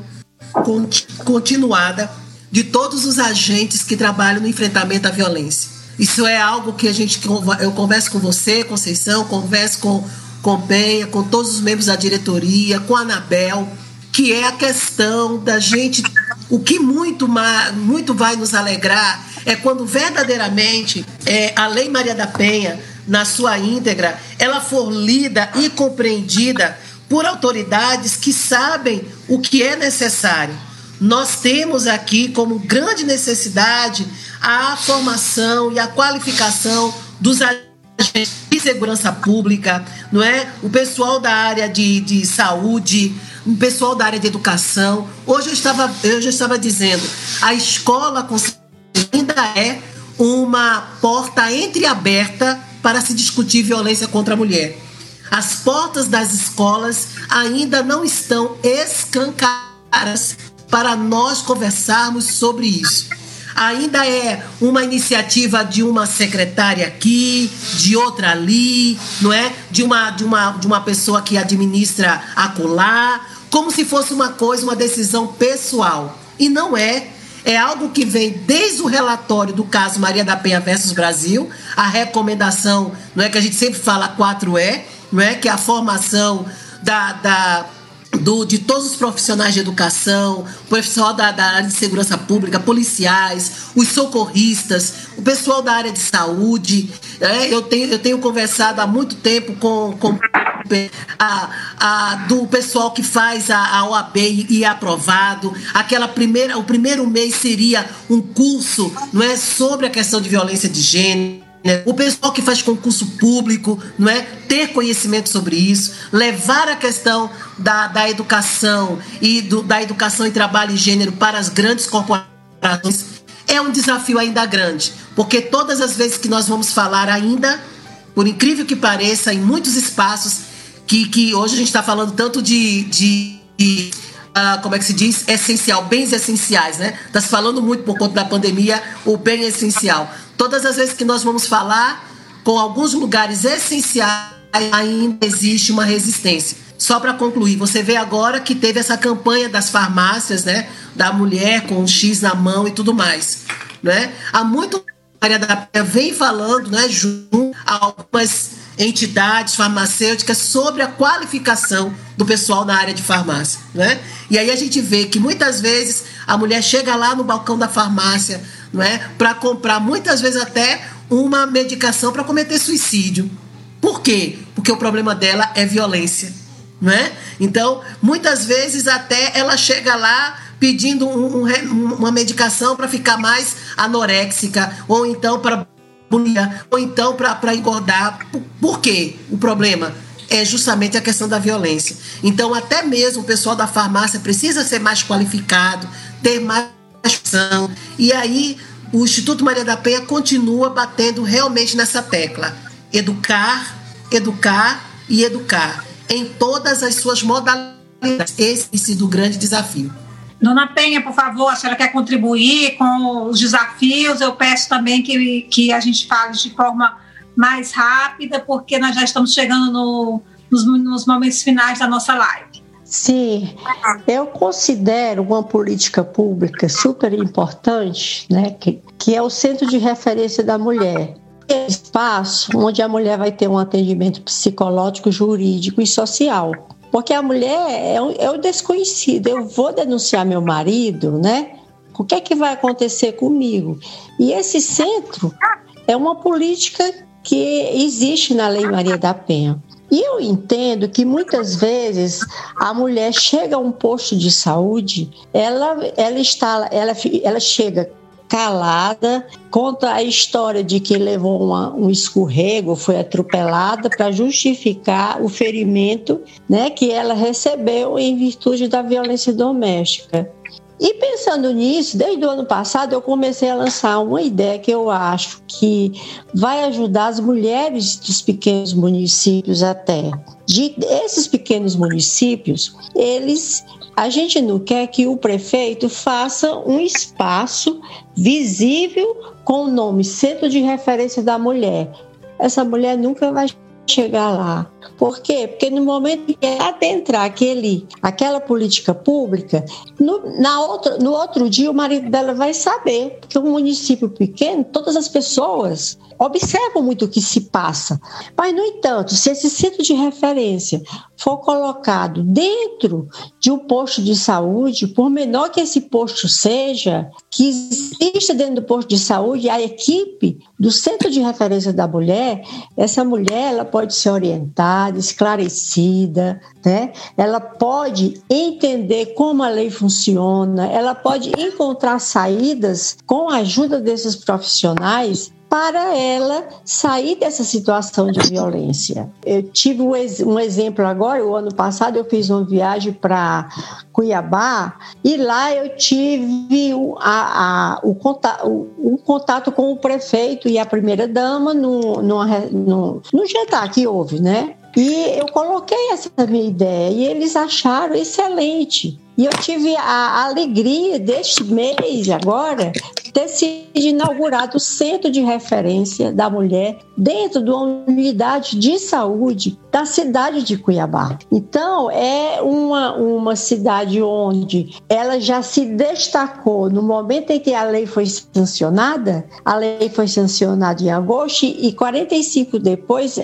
continuada de todos os agentes que trabalham no enfrentamento à violência. Isso é algo que a gente eu converso com você, Conceição, converso com com Penha, com todos os membros da diretoria, com a Anabel, que é a questão da gente o que muito muito vai nos alegrar é quando verdadeiramente é, a Lei Maria da Penha na sua íntegra, ela for lida e compreendida por autoridades que sabem o que é necessário nós temos aqui como grande necessidade a formação e a qualificação dos agentes de segurança pública, não é? O pessoal da área de, de saúde, o pessoal da área de educação. Hoje eu estava, eu já estava dizendo, a escola ainda é uma porta entreaberta para se discutir violência contra a mulher. As portas das escolas ainda não estão escancaradas para nós conversarmos sobre isso. Ainda é uma iniciativa de uma secretária aqui, de outra ali, não é? De uma, de uma, de uma pessoa que administra acolá, como se fosse uma coisa, uma decisão pessoal. E não é. É algo que vem desde o relatório do caso Maria da Penha versus Brasil, a recomendação, não é que a gente sempre fala 4E, não é que é a formação da, da do, de todos os profissionais de educação, o pessoal da, da, área de segurança pública, policiais, os socorristas, o pessoal da área de saúde. É, eu, tenho, eu tenho conversado há muito tempo com, com a, a, do pessoal que faz a, a OAB e, é aprovado. Aquela primeira, o primeiro mês seria um curso não é, sobre a questão de violência de gênero né? O pessoal que faz concurso público, não é? Ter conhecimento sobre isso, levar a questão da, da educação e do, da educação em trabalho e gênero para as grandes corporações é um desafio ainda grande, porque todas as vezes que nós vamos falar ainda, por incrível que pareça, em muitos espaços que, que hoje a gente está falando tanto de, de, de uh, como é que se diz, essencial, bens essenciais, né? Está se falando muito por conta da pandemia, o bem essencial. Todas as vezes que nós vamos falar com alguns lugares essenciais, ainda existe uma resistência. Só para concluir, você vê agora que teve essa campanha das farmácias, né, da mulher com um X na mão e tudo mais, né? Há muito a área da vem falando, né, junto a algumas entidades farmacêuticas sobre a qualificação do pessoal na área de farmácia, né? E aí a gente vê que muitas vezes a mulher chega lá no balcão da farmácia, não é? Para comprar muitas vezes até uma medicação para cometer suicídio. Por quê? Porque o problema dela é violência, não é? Então, muitas vezes até ela chega lá pedindo um, um, uma medicação para ficar mais anoréxica ou então para ou então para engordar. Por, por quê? O problema é justamente a questão da violência. Então, até mesmo o pessoal da farmácia precisa ser mais qualificado, ter mais ação. E aí o Instituto Maria da Penha continua batendo realmente nessa tecla: educar, educar e educar em todas as suas modalidades. Esse tem sido o grande desafio. Dona Penha, por favor, a senhora quer contribuir com os desafios? Eu peço também que, que a gente fale de forma mais rápida, porque nós já estamos chegando no, nos, nos momentos finais da nossa live. Sim, eu considero uma política pública super importante, né, que, que é o centro de referência da mulher. É espaço onde a mulher vai ter um atendimento psicológico, jurídico e social. Porque a mulher é o, é o desconhecido. Eu vou denunciar meu marido, né? O que é que vai acontecer comigo? E esse centro é uma política que existe na Lei Maria da Penha. E eu entendo que muitas vezes a mulher chega a um posto de saúde, ela, ela está, ela, ela chega calada, conta a história de que levou uma, um escorrego, foi atropelada para justificar o ferimento né, que ela recebeu em virtude da violência doméstica. E pensando nisso, desde o ano passado eu comecei a lançar uma ideia que eu acho que vai ajudar as mulheres dos pequenos municípios até. De esses pequenos municípios, eles a gente não quer que o prefeito faça um espaço visível com o nome Centro de Referência da Mulher. Essa mulher nunca vai chegar lá. Por quê? Porque no momento que adentrar aquele, aquela política pública, no, na outra, no outro dia o marido dela vai saber que um município pequeno, todas as pessoas observam muito o que se passa. Mas, no entanto, se esse centro de referência for colocado dentro de um posto de saúde, por menor que esse posto seja, que exista dentro do posto de saúde a equipe do centro de referência da mulher, essa mulher ela pode ser orientada, esclarecida, né? Ela pode entender como a lei funciona, ela pode encontrar saídas com a ajuda desses profissionais para ela sair dessa situação de violência. Eu tive um, exemplo agora, o ano passado eu fiz uma viagem para Cuiabá e lá eu tive a, a, o contato, um contato com o prefeito e a primeira dama no, no, no, no jantar que houve, né? E eu coloquei essa minha ideia e eles acharam excelente. E eu tive a alegria deste mês, agora, ter sido inaugurado o Centro de Referência da Mulher dentro de uma unidade de saúde da cidade de Cuiabá. Então, é uma, uma cidade onde ela já se destacou no momento em que a lei foi sancionada. A lei foi sancionada em agosto e 45 depois,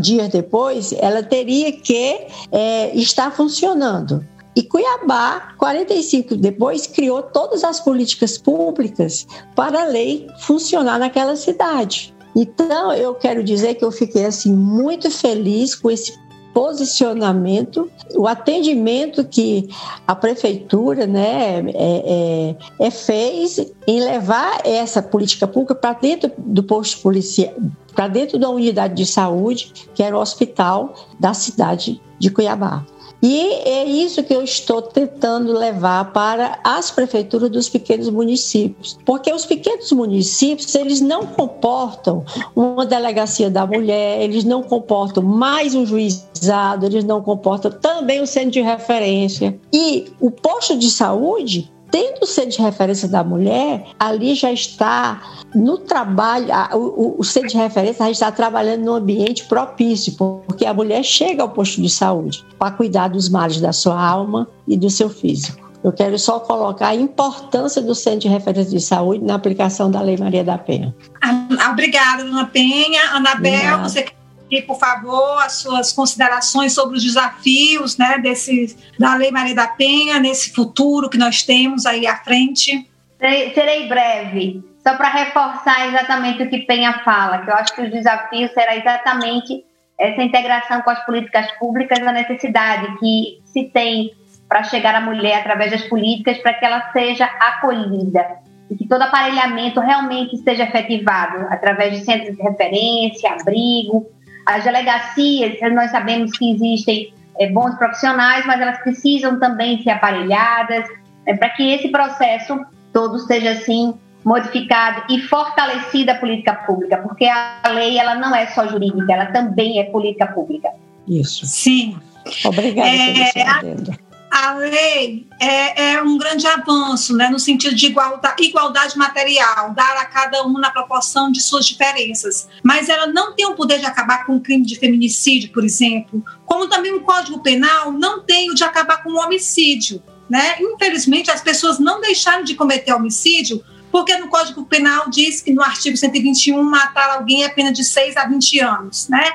dias depois, ela teria que é, estar funcionando. E Cuiabá, 45 depois, criou todas as políticas públicas para a lei funcionar naquela cidade. Então, eu quero dizer que eu fiquei assim muito feliz com esse posicionamento, o atendimento que a prefeitura né, é, é, é fez em levar essa política pública para dentro do posto policial, para dentro da unidade de saúde, que era o hospital da cidade de Cuiabá. E é isso que eu estou tentando levar para as prefeituras dos pequenos municípios, porque os pequenos municípios eles não comportam uma delegacia da mulher, eles não comportam mais um juizado, eles não comportam também um centro de referência. E o posto de saúde tendo ser de referência da mulher, ali já está no trabalho, o, o ser de referência já está trabalhando num ambiente propício, porque a mulher chega ao posto de saúde para cuidar dos males da sua alma e do seu físico. Eu quero só colocar a importância do Centro de Referência de Saúde na aplicação da Lei Maria da Penha. Obrigada, Dona Penha. Anabel, Obrigada. você aqui, por favor, as suas considerações sobre os desafios né, desse, da Lei Maria da Penha, nesse futuro que nós temos aí à frente. Serei, breve, só para reforçar exatamente o que Penha fala, que eu acho que os desafios será exatamente essa integração com as políticas públicas, a necessidade que se tem para chegar à mulher através das políticas, para que ela seja acolhida e que todo aparelhamento realmente seja efetivado através de centros de referência, abrigo, as delegacias, nós sabemos que existem é, bons profissionais, mas elas precisam também ser aparelhadas é, para que esse processo todo seja assim modificado e fortalecida a política pública, porque a lei ela não é só jurídica, ela também é política pública. Isso. Sim. Obrigada é, a lei é, é, um grande avanço, né, no sentido de igualdade, igualdade material, dar a cada um na proporção de suas diferenças. Mas ela não tem o poder de acabar com o crime de feminicídio, por exemplo, como também o Código Penal não tem o de acabar com o homicídio. Né? Infelizmente, as pessoas não deixaram de cometer homicídio porque no Código Penal diz que no artigo 121 matar alguém é pena de 6 a 20 anos, né?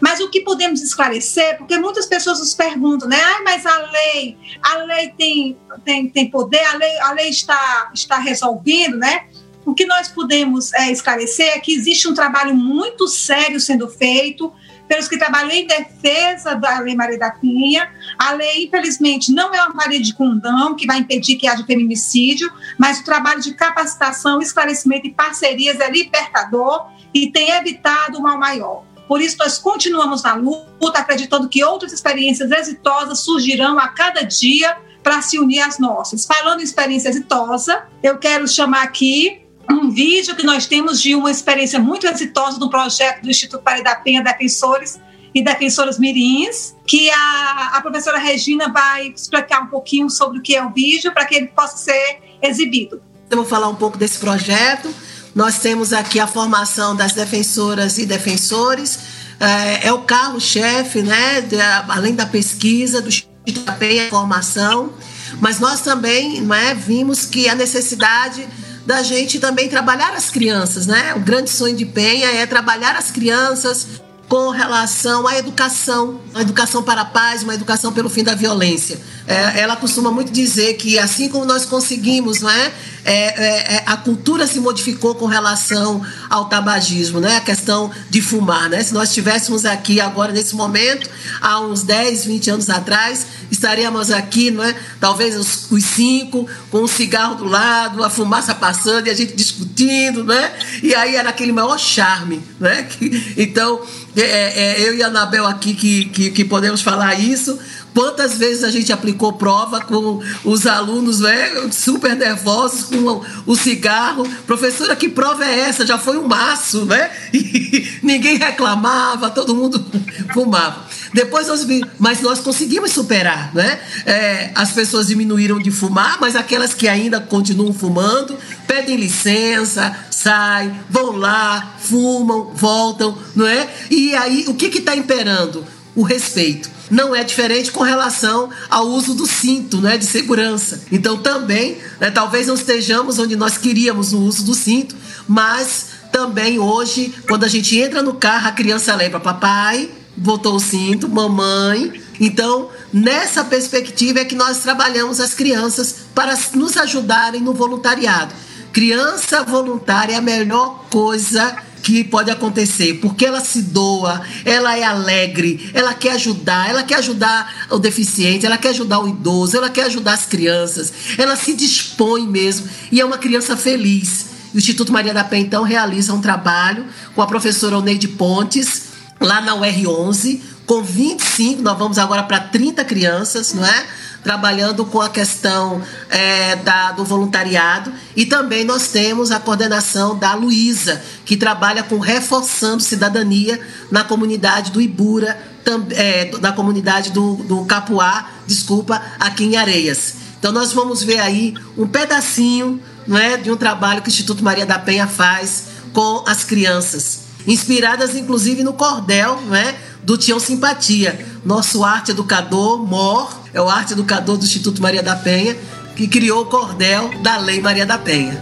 Mas o que podemos esclarecer, porque muitas pessoas nos perguntam, né? Ah, mas a lei, a lei tem, tem, tem poder, a lei, a lei está, está resolvendo, né? O que nós podemos é, esclarecer é que existe um trabalho muito sério sendo feito pelos que trabalham em defesa da Lei Maria da Penha. A lei, infelizmente, não é uma parede de condão que vai impedir que haja feminicídio, mas o trabalho de capacitação, esclarecimento e parcerias é libertador e tem evitado o mal maior. Por isso, nós continuamos na luta, acreditando que outras experiências exitosas surgirão a cada dia para se unir às nossas. Falando em experiência exitosa, eu quero chamar aqui um vídeo que nós temos de uma experiência muito exitosa do projeto do Instituto Parede da Penha Defensores e Defensoras Mirins, que a, a professora Regina vai explicar um pouquinho sobre o que é o vídeo para que ele possa ser exibido. Eu vou falar um pouco desse projeto nós temos aqui a formação das defensoras e defensores, é, é o carro-chefe, né, de, além da pesquisa, do Instituto da formação, mas nós também né, vimos que a necessidade da gente também trabalhar as crianças, né? O grande sonho de Penha é trabalhar as crianças com relação à educação, a educação para a paz, uma educação pelo fim da violência. É, ela costuma muito dizer que assim como nós conseguimos, não é, é, é, é, a cultura se modificou com relação ao tabagismo, né? A questão de fumar, né? Se nós estivéssemos aqui agora nesse momento, há uns 10, 20 anos atrás, estaríamos aqui, não é? Talvez os, os cinco com um cigarro do lado, a fumaça passando e a gente discutindo, né? E aí era aquele maior charme, né? Que, então é, é, eu e a Anabel aqui que, que, que podemos falar isso Quantas vezes a gente aplicou prova com os alunos né, super nervosos, com o, cigarro. Professora, que prova é essa? Já foi um maço, né? E ninguém reclamava, todo mundo fumava. Depois nós mas nós conseguimos superar, né? É, as pessoas diminuíram de fumar, mas aquelas que ainda continuam fumando pedem licença, saem, vão lá, fumam, voltam, não é? E aí o que está imperando? O respeito não é diferente com relação ao uso do cinto né, de segurança. Então, também, né, talvez não estejamos onde nós queríamos no uso do cinto, mas também hoje, quando a gente entra no carro, a criança lembra: papai botou o cinto, mamãe. Então, nessa perspectiva é que nós trabalhamos as crianças para nos ajudarem no voluntariado. Criança voluntária é a melhor coisa que pode acontecer, porque ela se doa, ela é alegre, ela quer ajudar, ela quer ajudar o deficiente, ela quer ajudar o idoso, ela quer ajudar as crianças, ela se dispõe mesmo e é uma criança feliz. O Instituto Maria da Penha, então, realiza um trabalho com a professora Oneide Pontes, lá na UR11, com 25, nós vamos agora para 30 crianças, não é? Trabalhando com a questão é, da, do voluntariado. E também nós temos a coordenação da Luísa, que trabalha com reforçando cidadania na comunidade do Ibura, tam, é, na comunidade do, do Capuá, desculpa, aqui em Areias. Então nós vamos ver aí um pedacinho é, de um trabalho que o Instituto Maria da Penha faz com as crianças, inspiradas inclusive no cordel, não é, do Tião Simpatia, nosso arte educador, Mor, é o arte educador do Instituto Maria da Penha, que criou o cordel da Lei Maria da Penha.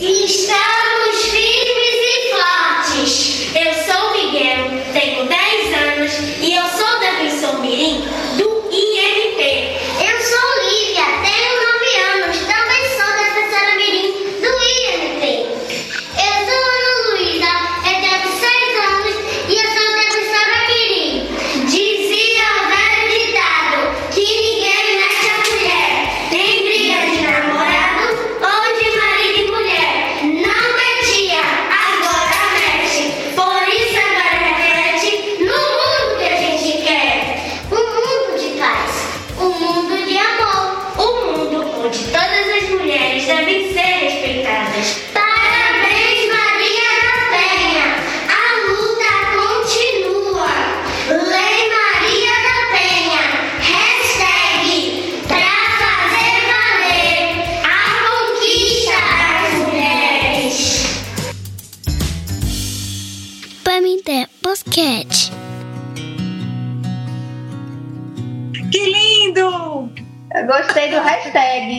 Estamos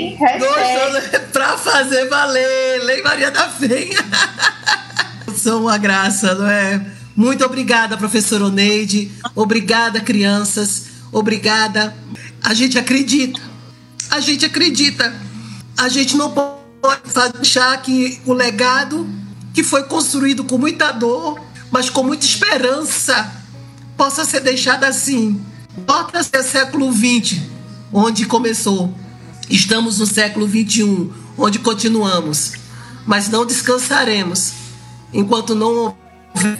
hashtag. Gostou pra fazer valer. Lei Maria da Penha. São uma graça, não é? Muito obrigada, professora Oneide. Obrigada, crianças. Obrigada. A gente acredita. A gente acredita. A gente não pode deixar que o legado que foi construído com muita dor, mas com muita esperança, possa ser deixado assim. Bota ser século XX onde começou. Estamos no século 21, onde continuamos, mas não descansaremos enquanto não houver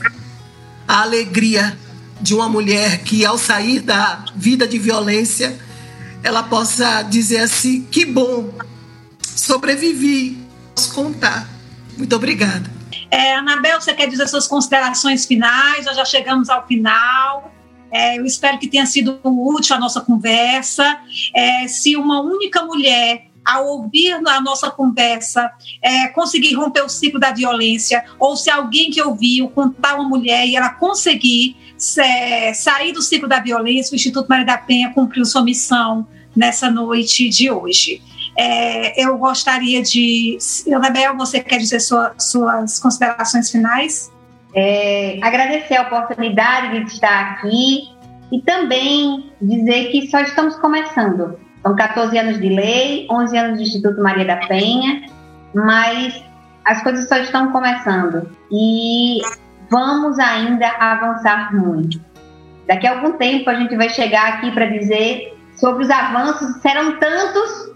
a alegria de uma mulher que, ao sair da vida de violência, ela possa dizer assim: que bom, sobrevivi, posso contar. Muito obrigada. É, Anabel, você quer dizer suas considerações finais? Nós já chegamos ao final. É, eu espero que tenha sido útil a nossa conversa. É, se uma única mulher ao ouvir a nossa conversa, é, conseguir romper o ciclo da violência, ou se alguém que ouviu contar uma mulher e ela conseguir é, sair do ciclo da violência, o Instituto Maria da Penha cumpriu sua missão nessa noite de hoje. É, eu gostaria de. Anabel, você quer dizer sua, suas considerações finais? É, agradecer a oportunidade de estar aqui e também dizer que só estamos começando. São 14 anos de lei, 11 anos de Instituto Maria da Penha, mas as coisas só estão começando e vamos ainda avançar muito. Daqui a algum tempo a gente vai chegar aqui para dizer sobre os avanços, serão tantos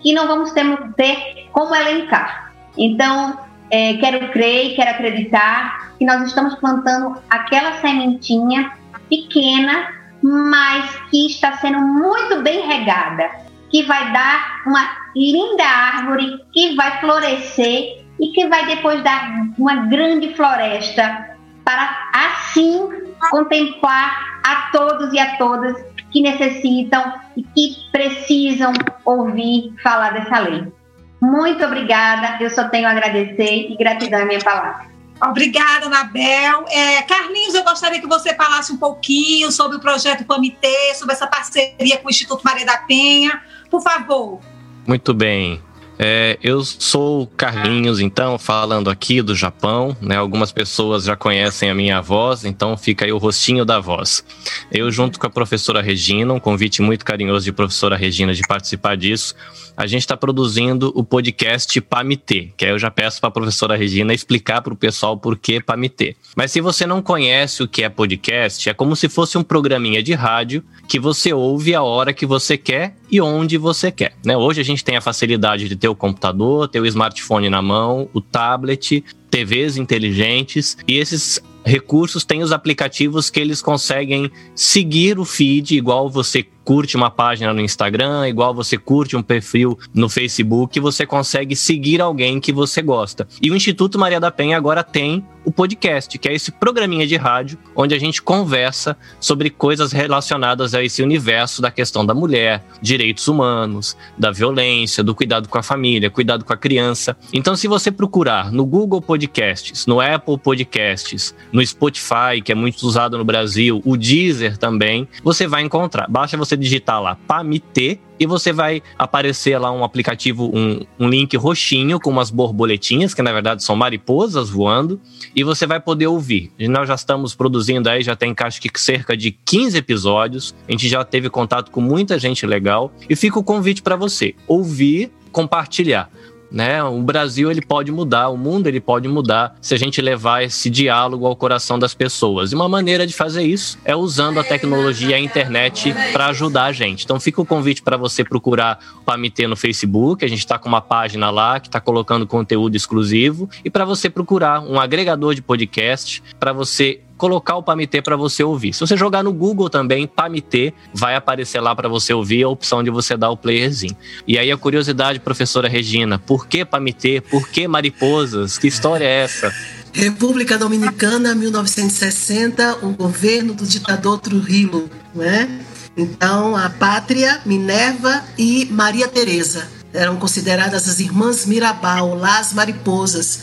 que não vamos ter, ter como elencar. Então, é, quero crer, quero acreditar que nós estamos plantando aquela sementinha pequena, mas que está sendo muito bem regada, que vai dar uma linda árvore que vai florescer e que vai depois dar uma grande floresta para assim contemplar a todos e a todas que necessitam e que precisam ouvir falar dessa lei. Muito obrigada, eu só tenho a agradecer e gratidão é minha palavra. Obrigada, Anabel. É, Carlinhos, eu gostaria que você falasse um pouquinho sobre o projeto PAMITê, sobre essa parceria com o Instituto Maria da Penha. Por favor. Muito bem. É, eu sou Carlinhos, então, falando aqui do Japão, né? Algumas pessoas já conhecem a minha voz, então fica aí o rostinho da voz. Eu, junto com a professora Regina, um convite muito carinhoso de professora Regina de participar disso, a gente está produzindo o podcast PAMITê, que aí eu já peço para a professora Regina explicar para o pessoal por que PAMITê. Mas se você não conhece o que é podcast, é como se fosse um programinha de rádio que você ouve a hora que você quer e onde você quer. Né? Hoje a gente tem a facilidade de ter o computador, ter o smartphone na mão, o tablet, TVs inteligentes e esses recursos têm os aplicativos que eles conseguem seguir o feed igual você curte uma página no Instagram, igual você curte um perfil no Facebook, você consegue seguir alguém que você gosta. E o Instituto Maria da Penha agora tem o podcast, que é esse programinha de rádio onde a gente conversa sobre coisas relacionadas a esse universo da questão da mulher, direitos humanos, da violência, do cuidado com a família, cuidado com a criança. Então, se você procurar no Google Podcasts, no Apple Podcasts, no Spotify, que é muito usado no Brasil, o Deezer também, você vai encontrar. Basta você digitar lá PAMITê e você vai aparecer lá um aplicativo, um, um link roxinho com umas borboletinhas, que na verdade são mariposas voando, e você vai poder ouvir. E nós já estamos produzindo aí, já tem acho que cerca de 15 episódios, a gente já teve contato com muita gente legal, e fica o convite para você ouvir, compartilhar né? O Brasil ele pode mudar, o mundo ele pode mudar se a gente levar esse diálogo ao coração das pessoas. E uma maneira de fazer isso é usando a tecnologia e a internet para ajudar a gente. Então fica o convite para você procurar o Pamitê no Facebook, a gente está com uma página lá que está colocando conteúdo exclusivo e para você procurar um agregador de podcast para você colocar o Pamitê para você ouvir. Se você jogar no Google também, Pamitê, vai aparecer lá para você ouvir a opção de você dar o playerzinho. E aí a curiosidade, professora Regina, por que Pamitê? Por que mariposas? Que história é essa? República Dominicana, 1960, o governo do ditador Trujillo, né? Então, a pátria, Minerva e Maria Teresa eram consideradas as irmãs Mirabal, las mariposas,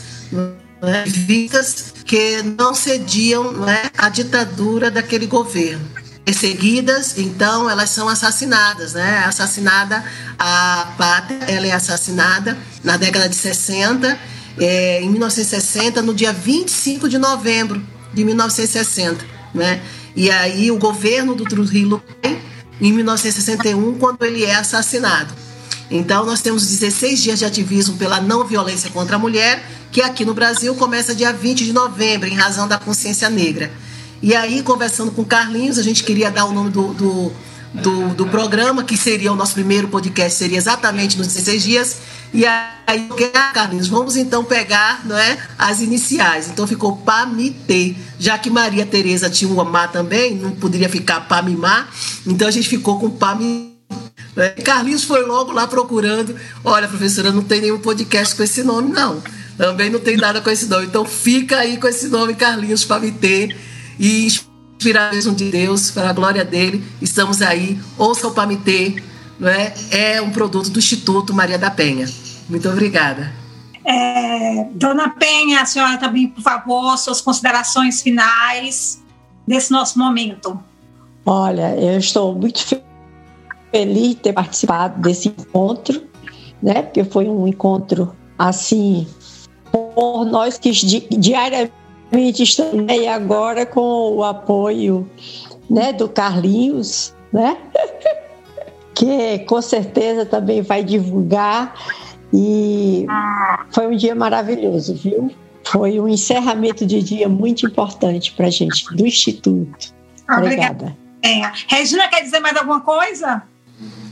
né? vistas que não cediam né, à ditadura daquele governo. Perseguidas, então elas são assassinadas, né? Assassinada a pátria, ela é assassinada na década de 60, é, em 1960, no dia 25 de novembro de 1960, né? E aí o governo do Trujillo em 1961, quando ele é assassinado. Então, nós temos 16 dias de ativismo pela não violência contra a mulher, que aqui no Brasil começa dia 20 de novembro, em razão da consciência negra. E aí, conversando com o Carlinhos, a gente queria dar o nome do, do, do, do programa, que seria o nosso primeiro podcast, seria exatamente nos 16 dias. E aí, ah, Carlinhos, vamos então pegar não é, as iniciais. Então ficou PAMITê, já que Maria Tereza tinha um amar também, não poderia ficar PAMIMAR, então a gente ficou com PAMITê. É, Carlinhos foi logo lá procurando. Olha, professora, não tem nenhum podcast com esse nome, não. Também não tem nada com esse nome. Então fica aí com esse nome, Carlinhos, para me ter e inspirar mesmo de Deus, para a glória dele. Estamos aí. Ouça o Pamitê, não é? É um produto do Instituto Maria da Penha. Muito obrigada. É, Dona Penha, a senhora também, por favor, suas considerações finais desse nosso momento. Olha, eu estou muito feliz feliz de ter participado desse encontro, né? Porque foi um encontro assim por nós que diariamente estamos aí agora com o apoio, né, do Carlinhos, né? que com certeza também vai divulgar e foi um dia maravilhoso, viu? Foi um encerramento de dia muito importante para a gente do Instituto. Obrigada. Obrigada. Regina, quer dizer mais alguma coisa?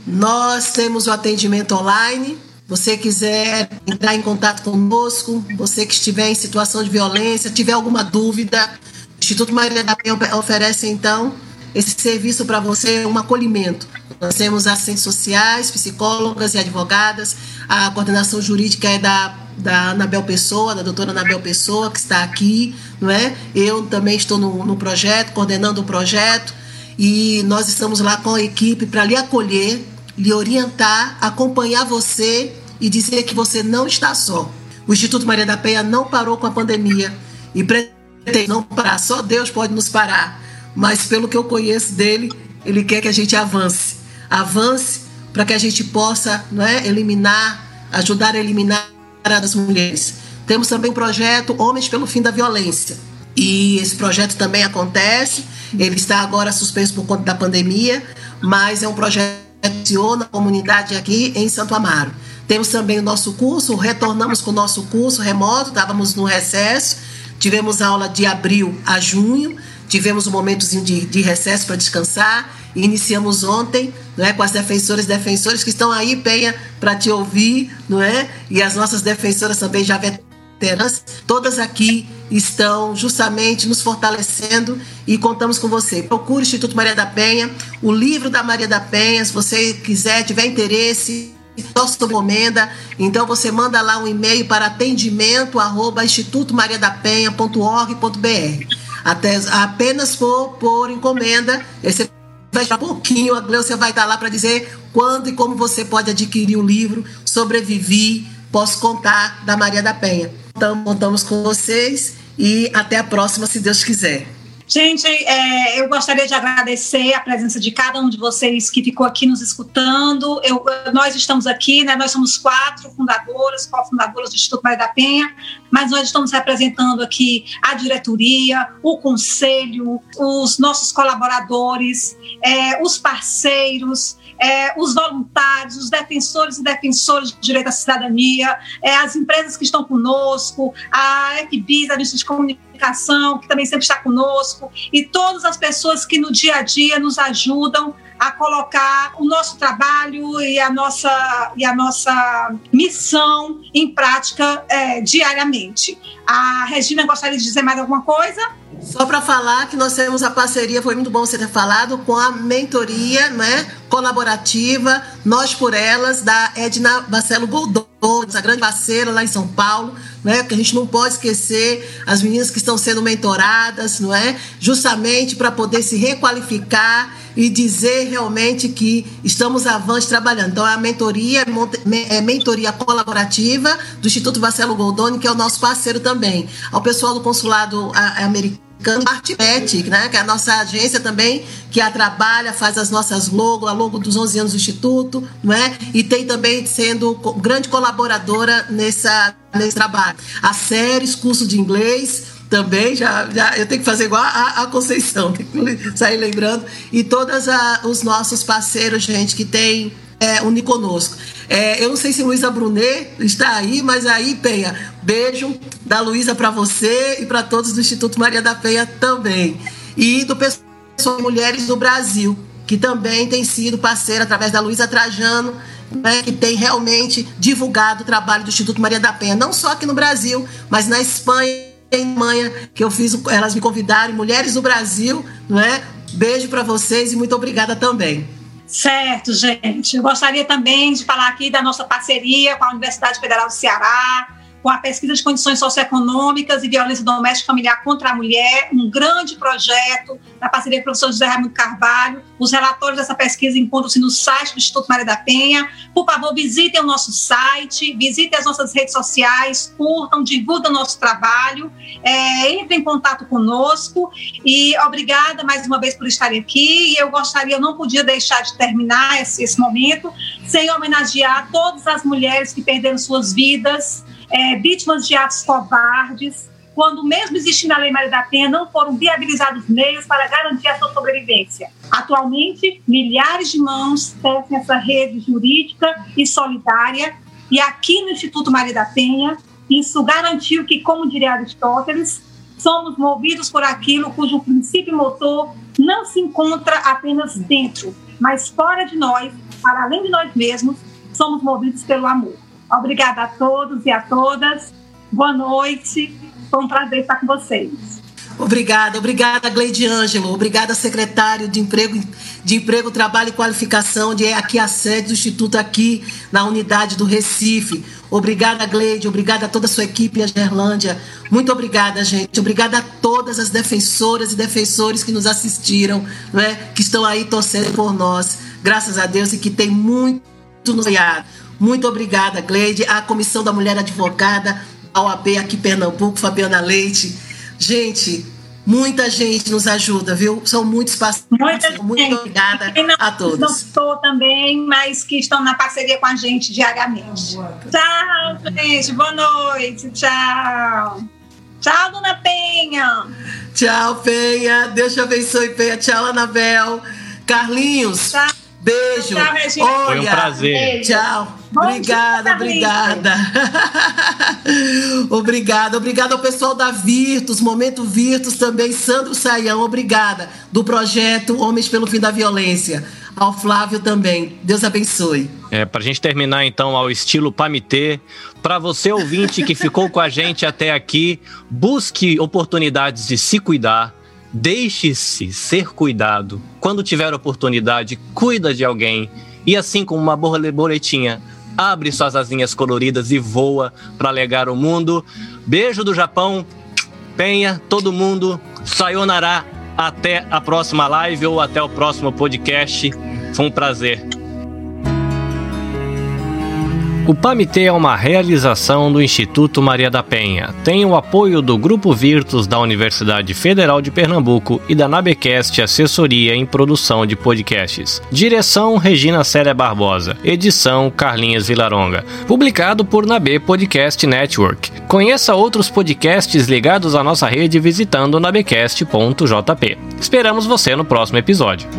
Nós temos o atendimento online. Você quiser entrar em contato conosco, você que estiver em situação de violência, tiver alguma dúvida, o Instituto Maria da Penha oferece então esse serviço para você, um acolhimento. Nós temos assistentes sociais, psicólogas e advogadas. A coordenação jurídica é da da Anabel Pessoa, da doutora Anabel Pessoa, que está aqui, não é? Eu também estou no, no projeto, coordenando o projeto, e nós estamos lá com a equipe para lhe acolher, lhe orientar, acompanhar você e dizer que você não está só. O Instituto Maria da Penha não parou com a pandemia e pretende não parar, só Deus pode nos parar. Mas pelo que eu conheço dele, ele quer que a gente avance. Avance para que a gente possa não é, eliminar, ajudar a eliminar as mulheres. Temos também o projeto Homens pelo Fim da Violência. E esse projeto também acontece, ele está agora suspenso por conta da pandemia, mas é um projeto na comunidade aqui em Santo Amaro. Temos também o nosso curso, retornamos com o nosso curso remoto, estávamos no recesso, tivemos aula de abril a junho, tivemos um momentozinho de, de recesso para descansar e iniciamos ontem não é, com as defensoras e defensores que estão aí, Penha, para te ouvir, não é? E as nossas defensoras também já veteranas, todas aqui estão justamente nos fortalecendo e contamos com você. Procure o Instituto Maria da Penha, o livro da Maria da Penha, se você quiser, tiver interesse, nossa encomenda, então você manda lá um e-mail para atendimento arroba institutomariadapenha.org.br. Apenas por, por encomenda, esse Daqui a pouquinho a Gleucia vai estar lá para dizer quando e como você pode adquirir o livro Sobrevivi, Posso Contar, da Maria da Penha. Então, contamos com vocês e até a próxima, se Deus quiser. Gente, é, eu gostaria de agradecer a presença de cada um de vocês que ficou aqui nos escutando. Eu, nós estamos aqui, né, nós somos quatro fundadoras, cofundadoras do Instituto Maria da Penha, mas nós estamos representando aqui a diretoria, o conselho, os nossos colaboradores, é, os parceiros, é, os voluntários, os defensores e defensoras de direito à cidadania, é, as empresas que estão conosco, a FBIS, a Agência de Comunicação, que também sempre está conosco, e todas as pessoas que no dia a dia nos ajudam a colocar o nosso trabalho e a nossa, e a nossa missão em prática é, diariamente. A Regina gostaria de dizer mais alguma coisa? Só para falar que nós temos a parceria, foi muito bom você ter falado, com a mentoria né, colaborativa Nós por Elas, da Edna Barcelo Goldon, essa grande parceira lá em São Paulo, né, que a gente não pode esquecer as meninas que estão sendo mentoradas, não é? justamente para poder se requalificar e dizer realmente que estamos avante trabalhando. Então, é a mentoria é mentoria colaborativa do Instituto Marcelo Goldoni, que é o nosso parceiro também. Ao pessoal do consulado americano Artipet, né, que é a nossa agência também, que a trabalha, faz as nossas logos, a logo dos 11 anos do Instituto, não é? e tem também sendo grande colaboradora nessa, nesse trabalho. A séries, curso de inglês, também, já, já eu tenho que fazer igual a, a Conceição, tem que sair lembrando. E todos os nossos parceiros, gente, que tem é, unir conosco. É, eu não sei se Luísa Brunet está aí, mas aí, Penha, beijo da Luísa para você e para todos do Instituto Maria da Penha também. E do pessoal Mulheres do Brasil, que também tem sido parceira através da Luísa Trajano, né, que tem realmente divulgado o trabalho do Instituto Maria da Penha, não só aqui no Brasil, mas na Espanha em manhã que eu fiz, elas me convidaram, Mulheres do Brasil, não é? Beijo para vocês e muito obrigada também. Certo, gente. Eu gostaria também de falar aqui da nossa parceria com a Universidade Federal do Ceará, com a pesquisa de condições socioeconômicas e violência doméstica familiar contra a mulher, um grande projeto da parceria com o professor José Raimundo Carvalho. Os relatórios dessa pesquisa encontram-se no site do Instituto Maria da Penha. Por favor, visitem o nosso site, visitem as nossas redes sociais, curtam, divulguem o nosso trabalho, é, entrem em contato conosco e obrigada mais uma vez por estarem aqui. E eu gostaria, eu não podia deixar de terminar esse, esse momento sem homenagear todas as mulheres que perderam suas vidas é, vítimas de atos covardes, quando, mesmo existindo a Lei Maria da Penha, não foram viabilizados meios para garantir a sua sobrevivência. Atualmente, milhares de mãos tecem essa rede jurídica e solidária, e aqui no Instituto Maria da Penha, isso garantiu que, como diria Aristóteles, somos movidos por aquilo cujo princípio motor não se encontra apenas dentro, mas fora de nós, para além de nós mesmos, somos movidos pelo amor. Obrigada a todos e a todas. Boa noite. Foi um prazer estar com vocês. Obrigada, obrigada, Gleide Ângelo. Obrigada, secretário de Emprego, de Emprego, Trabalho e Qualificação, de aqui a sede do Instituto aqui na unidade do Recife. Obrigada, Gleide. Obrigada a toda a sua equipe, a Gerlândia. Muito obrigada, gente. Obrigada a todas as defensoras e defensores que nos assistiram, né? que estão aí torcendo por nós. Graças a Deus e que tem muito nos apoiado. Muito obrigada, Gleide. A Comissão da Mulher Advogada, a OAB aqui em Pernambuco, Fabiana Leite. Gente, Muita gente nos ajuda, viu? São muitos parceiros. Muito gente. obrigada não, a todos. Não estou também, mas que estão na parceria com a gente diariamente. Tchau, gente. Boa noite. Tchau. Tchau, dona Penha. Tchau, Penha. Deus te abençoe, Penha. Tchau, Anabel. Carlinhos. Tchau. Beijo. Tchau, Regina. Olha, Foi um prazer. Tchau. obrigada, obrigada. obrigada, obrigada ao pessoal da Virtus, Momento Virtus também, Sandro Saião, obrigada. Do projeto Homens pelo Fim da Violência. Ao Flávio também. Deus abençoe. É, para a gente terminar então ao estilo Pamitê, para você ouvinte que ficou com a gente até aqui, busque oportunidades de se cuidar Deixe-se ser cuidado. Quando tiver oportunidade, cuida de alguém. E assim como uma borboletinha, abre suas asinhas coloridas e voa para alegar o mundo. Beijo do Japão. Penha, todo mundo. Sayonara. Até a próxima live ou até o próximo podcast. Foi um prazer. O PAMITê é uma realização do Instituto Maria da Penha. Tem o apoio do Grupo Virtus da Universidade Federal de Pernambuco e da Nabecast Assessoria em Produção de Podcasts. Direção Regina Célia Barbosa. Edição Carlinhos Vilaronga. Publicado por Nabe Podcast Network. Conheça outros podcasts ligados à nossa rede visitando nabecast.jp. Esperamos você no próximo episódio.